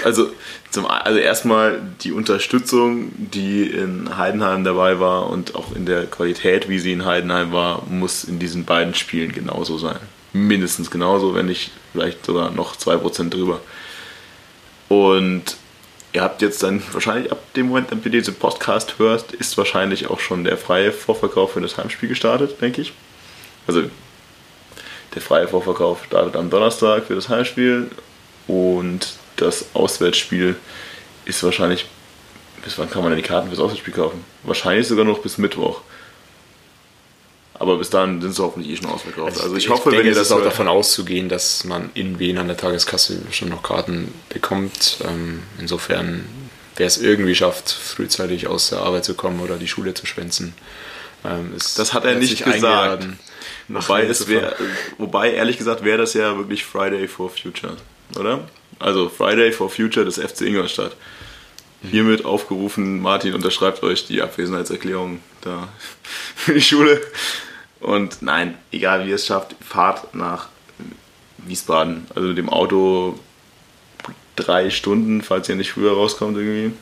Also, zum, also erstmal die Unterstützung, die in Heidenheim dabei war und auch in der Qualität, wie sie in Heidenheim war, muss in diesen beiden Spielen genauso sein. Mindestens genauso, wenn nicht vielleicht sogar noch 2% drüber. Und ihr habt jetzt dann wahrscheinlich ab dem Moment, wenn ihr diesen Podcast hört, ist wahrscheinlich auch schon der freie Vorverkauf für das Heimspiel gestartet, denke ich. Also der freie Vorverkauf startet am Donnerstag für das Heimspiel und das Auswärtsspiel ist wahrscheinlich, bis wann kann man denn die Karten fürs Auswärtsspiel kaufen? Wahrscheinlich sogar noch bis Mittwoch. Aber bis dahin sind sie hoffentlich eh schon ausverkauft. Also, also ich, ich hoffe, denke, wenn ihr das. Ist auch davon auszugehen, dass man in Wien an der Tageskasse schon noch Karten bekommt. Ähm, insofern, wer es irgendwie schafft, frühzeitig aus der Arbeit zu kommen oder die Schule zu schwänzen, ähm, das hat er nicht gesagt. Eingeladen. Wobei, es wär, wobei, ehrlich gesagt, wäre das ja wirklich Friday for Future, oder? Also Friday for Future des FC Ingolstadt. Hiermit aufgerufen, Martin unterschreibt euch die Abwesenheitserklärung da für die Schule. Und nein, egal wie ihr es schafft, fahrt nach Wiesbaden. Also mit dem Auto drei Stunden, falls ihr nicht früher rauskommt irgendwie.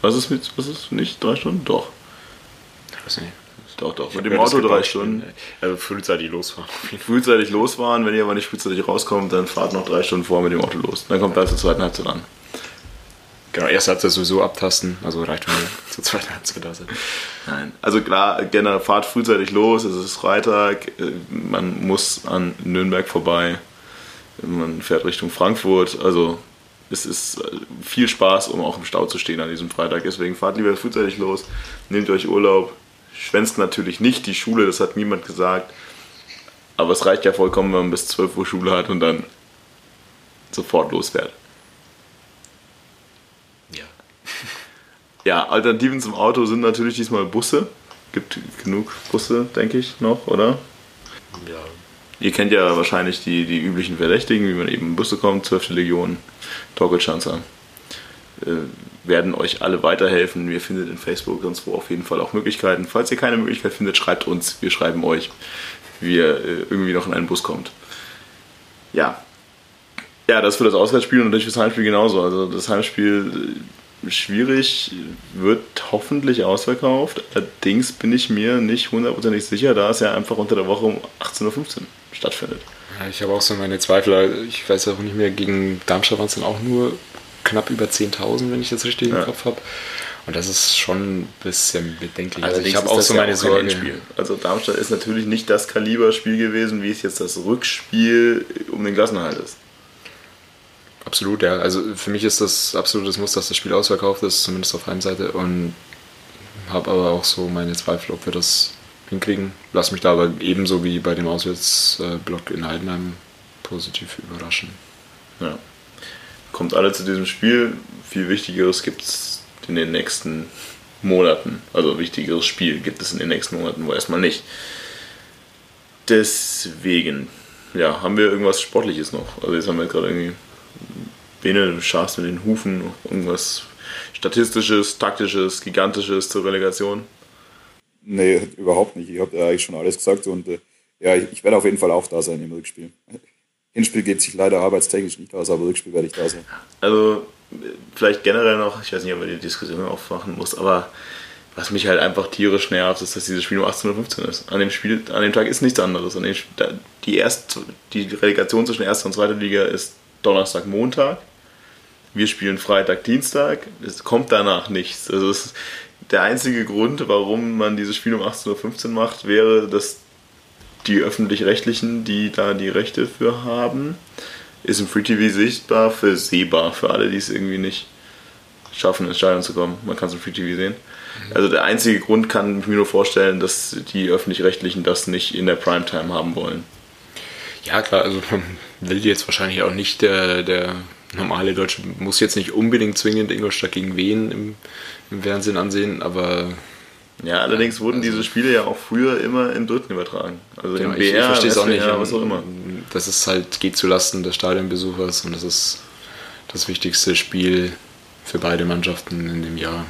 Was ist mit, was ist nicht? Drei Stunden? Doch. Ich weiß nicht. Doch, doch. Mit dem Auto drei Stunden. Also frühzeitig losfahren. Frühzeitig losfahren. Wenn ihr aber nicht frühzeitig rauskommt, dann fahrt noch drei Stunden vor mit dem Auto los. Dann kommt dann zur zweiten Halbzeit an. Genau, erste Halbzeit sowieso abtasten. Also reicht, ihr zur zweiten Halbzeit da seid. Nein. Also klar, generell fahrt frühzeitig los. Es ist Freitag. Man muss an Nürnberg vorbei. Man fährt Richtung Frankfurt. Also es ist viel Spaß, um auch im Stau zu stehen an diesem Freitag. Deswegen fahrt lieber frühzeitig los, nehmt euch Urlaub, schwänzt natürlich nicht die Schule, das hat niemand gesagt. Aber es reicht ja vollkommen, wenn man bis 12 Uhr Schule hat und dann sofort losfährt. Ja. Ja, Alternativen zum Auto sind natürlich diesmal Busse. Gibt genug Busse, denke ich, noch, oder? Ja. Ihr kennt ja wahrscheinlich die, die üblichen Verdächtigen, wie man eben Busse kommt, 12. Legion, Torkelschanzer. Äh, werden euch alle weiterhelfen. Wir findet in Facebook sonst wo auf jeden Fall auch Möglichkeiten. Falls ihr keine Möglichkeit findet, schreibt uns. Wir schreiben euch, wie ihr äh, irgendwie noch in einen Bus kommt. Ja. Ja, das für das Auswärtsspiel und natürlich fürs Heimspiel genauso. Also das Heimspiel äh, schwierig, wird hoffentlich ausverkauft. Allerdings bin ich mir nicht hundertprozentig sicher, da es ja einfach unter der Woche um 18.15 Uhr stattfindet. Ja, ich habe auch so meine Zweifel. Ich weiß auch nicht mehr, gegen Darmstadt waren es dann auch nur knapp über 10.000, wenn ich das richtig ja. im Kopf habe. Und das ist schon ein bisschen bedenklich. Also ich habe auch so meine ja Sorge. Also Darmstadt ist natürlich nicht das Kaliberspiel gewesen, wie es jetzt das Rückspiel um den Klassenhalt ist. Absolut, ja. Also für mich ist das absolutes Muss, dass das Spiel ausverkauft ist, zumindest auf Heimseite. Und habe aber auch so meine Zweifel, ob wir das hinkriegen. Lass mich da aber ebenso wie bei dem Auswärtsblock in Heidenheim positiv überraschen. Ja. Kommt alle zu diesem Spiel. Viel Wichtigeres gibt es in den nächsten Monaten. Also wichtigeres Spiel gibt es in den nächsten Monaten wo erstmal nicht. Deswegen, ja, haben wir irgendwas Sportliches noch? Also jetzt haben wir gerade irgendwie Bene, du scharfst mit den Hufen, irgendwas Statistisches, Taktisches, Gigantisches zur Relegation? Nee, überhaupt nicht. Ich habe ja eigentlich schon alles gesagt und äh, ja, ich werde auf jeden Fall auch da sein im Rückspiel. Hinspiel geht sich leider arbeitstechnisch nicht aus, aber Rückspiel werde ich da sein. Also vielleicht generell noch, ich weiß nicht, ob wir die Diskussion aufmachen muss, aber was mich halt einfach tierisch nervt, ist, dass dieses Spiel um 18.15 Uhr ist. An dem, Spiel, an dem Tag ist nichts anderes. An dem, die, erst, die Relegation zwischen erster und zweiter Liga ist Donnerstag, Montag. Wir spielen Freitag, Dienstag. Es kommt danach nichts. Also der einzige Grund, warum man dieses Spiel um 18.15 Uhr macht, wäre, dass die öffentlich-rechtlichen, die da die Rechte für haben, ist im Free TV sichtbar für sehbar, für alle, die es irgendwie nicht schaffen, ins Stadion zu kommen. Man kann es im Free TV sehen. Also der einzige Grund kann ich mir nur vorstellen, dass die öffentlich-rechtlichen das nicht in der Primetime haben wollen. Ja, klar, also man will jetzt wahrscheinlich auch nicht der, der normale Deutsche muss jetzt nicht unbedingt zwingend Ingolstadt gegen Wien im, im Fernsehen ansehen, aber. Ja, allerdings wurden also, diese Spiele ja auch früher immer im Dritten übertragen. Also genau, im BR, ich, ich verstehe es auch nicht, was auch immer. Das ist halt, geht zulasten des Stadionbesuchers und das ist das wichtigste Spiel für beide Mannschaften in dem Jahr.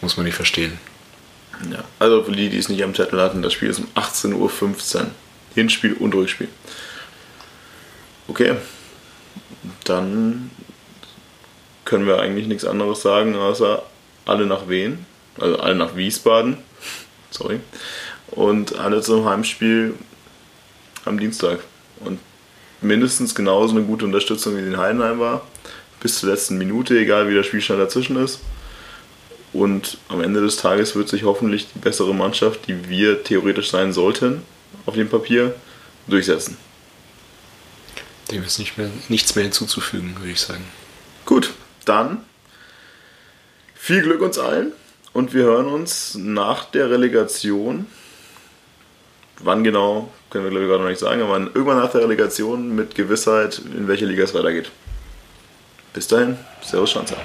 Muss man nicht verstehen. Ja, also für die, die es nicht am Zettel hatten, das Spiel ist um 18.15 Uhr. Hinspiel und Rückspiel. Okay, dann können wir eigentlich nichts anderes sagen, außer alle nach Wien, also alle nach Wiesbaden, sorry, und alle zum Heimspiel am Dienstag. Und mindestens genauso eine gute Unterstützung wie in Heidenheim war, bis zur letzten Minute, egal wie der Spielstand dazwischen ist. Und am Ende des Tages wird sich hoffentlich die bessere Mannschaft, die wir theoretisch sein sollten, auf dem Papier durchsetzen. Dem ist nicht mehr, nichts mehr hinzuzufügen, würde ich sagen. Gut, dann viel Glück uns allen und wir hören uns nach der Relegation. Wann genau, können wir glaube ich gerade noch nicht sagen, aber irgendwann nach der Relegation mit Gewissheit, in welche Liga es weitergeht. Bis dahin, Servus Schanzer.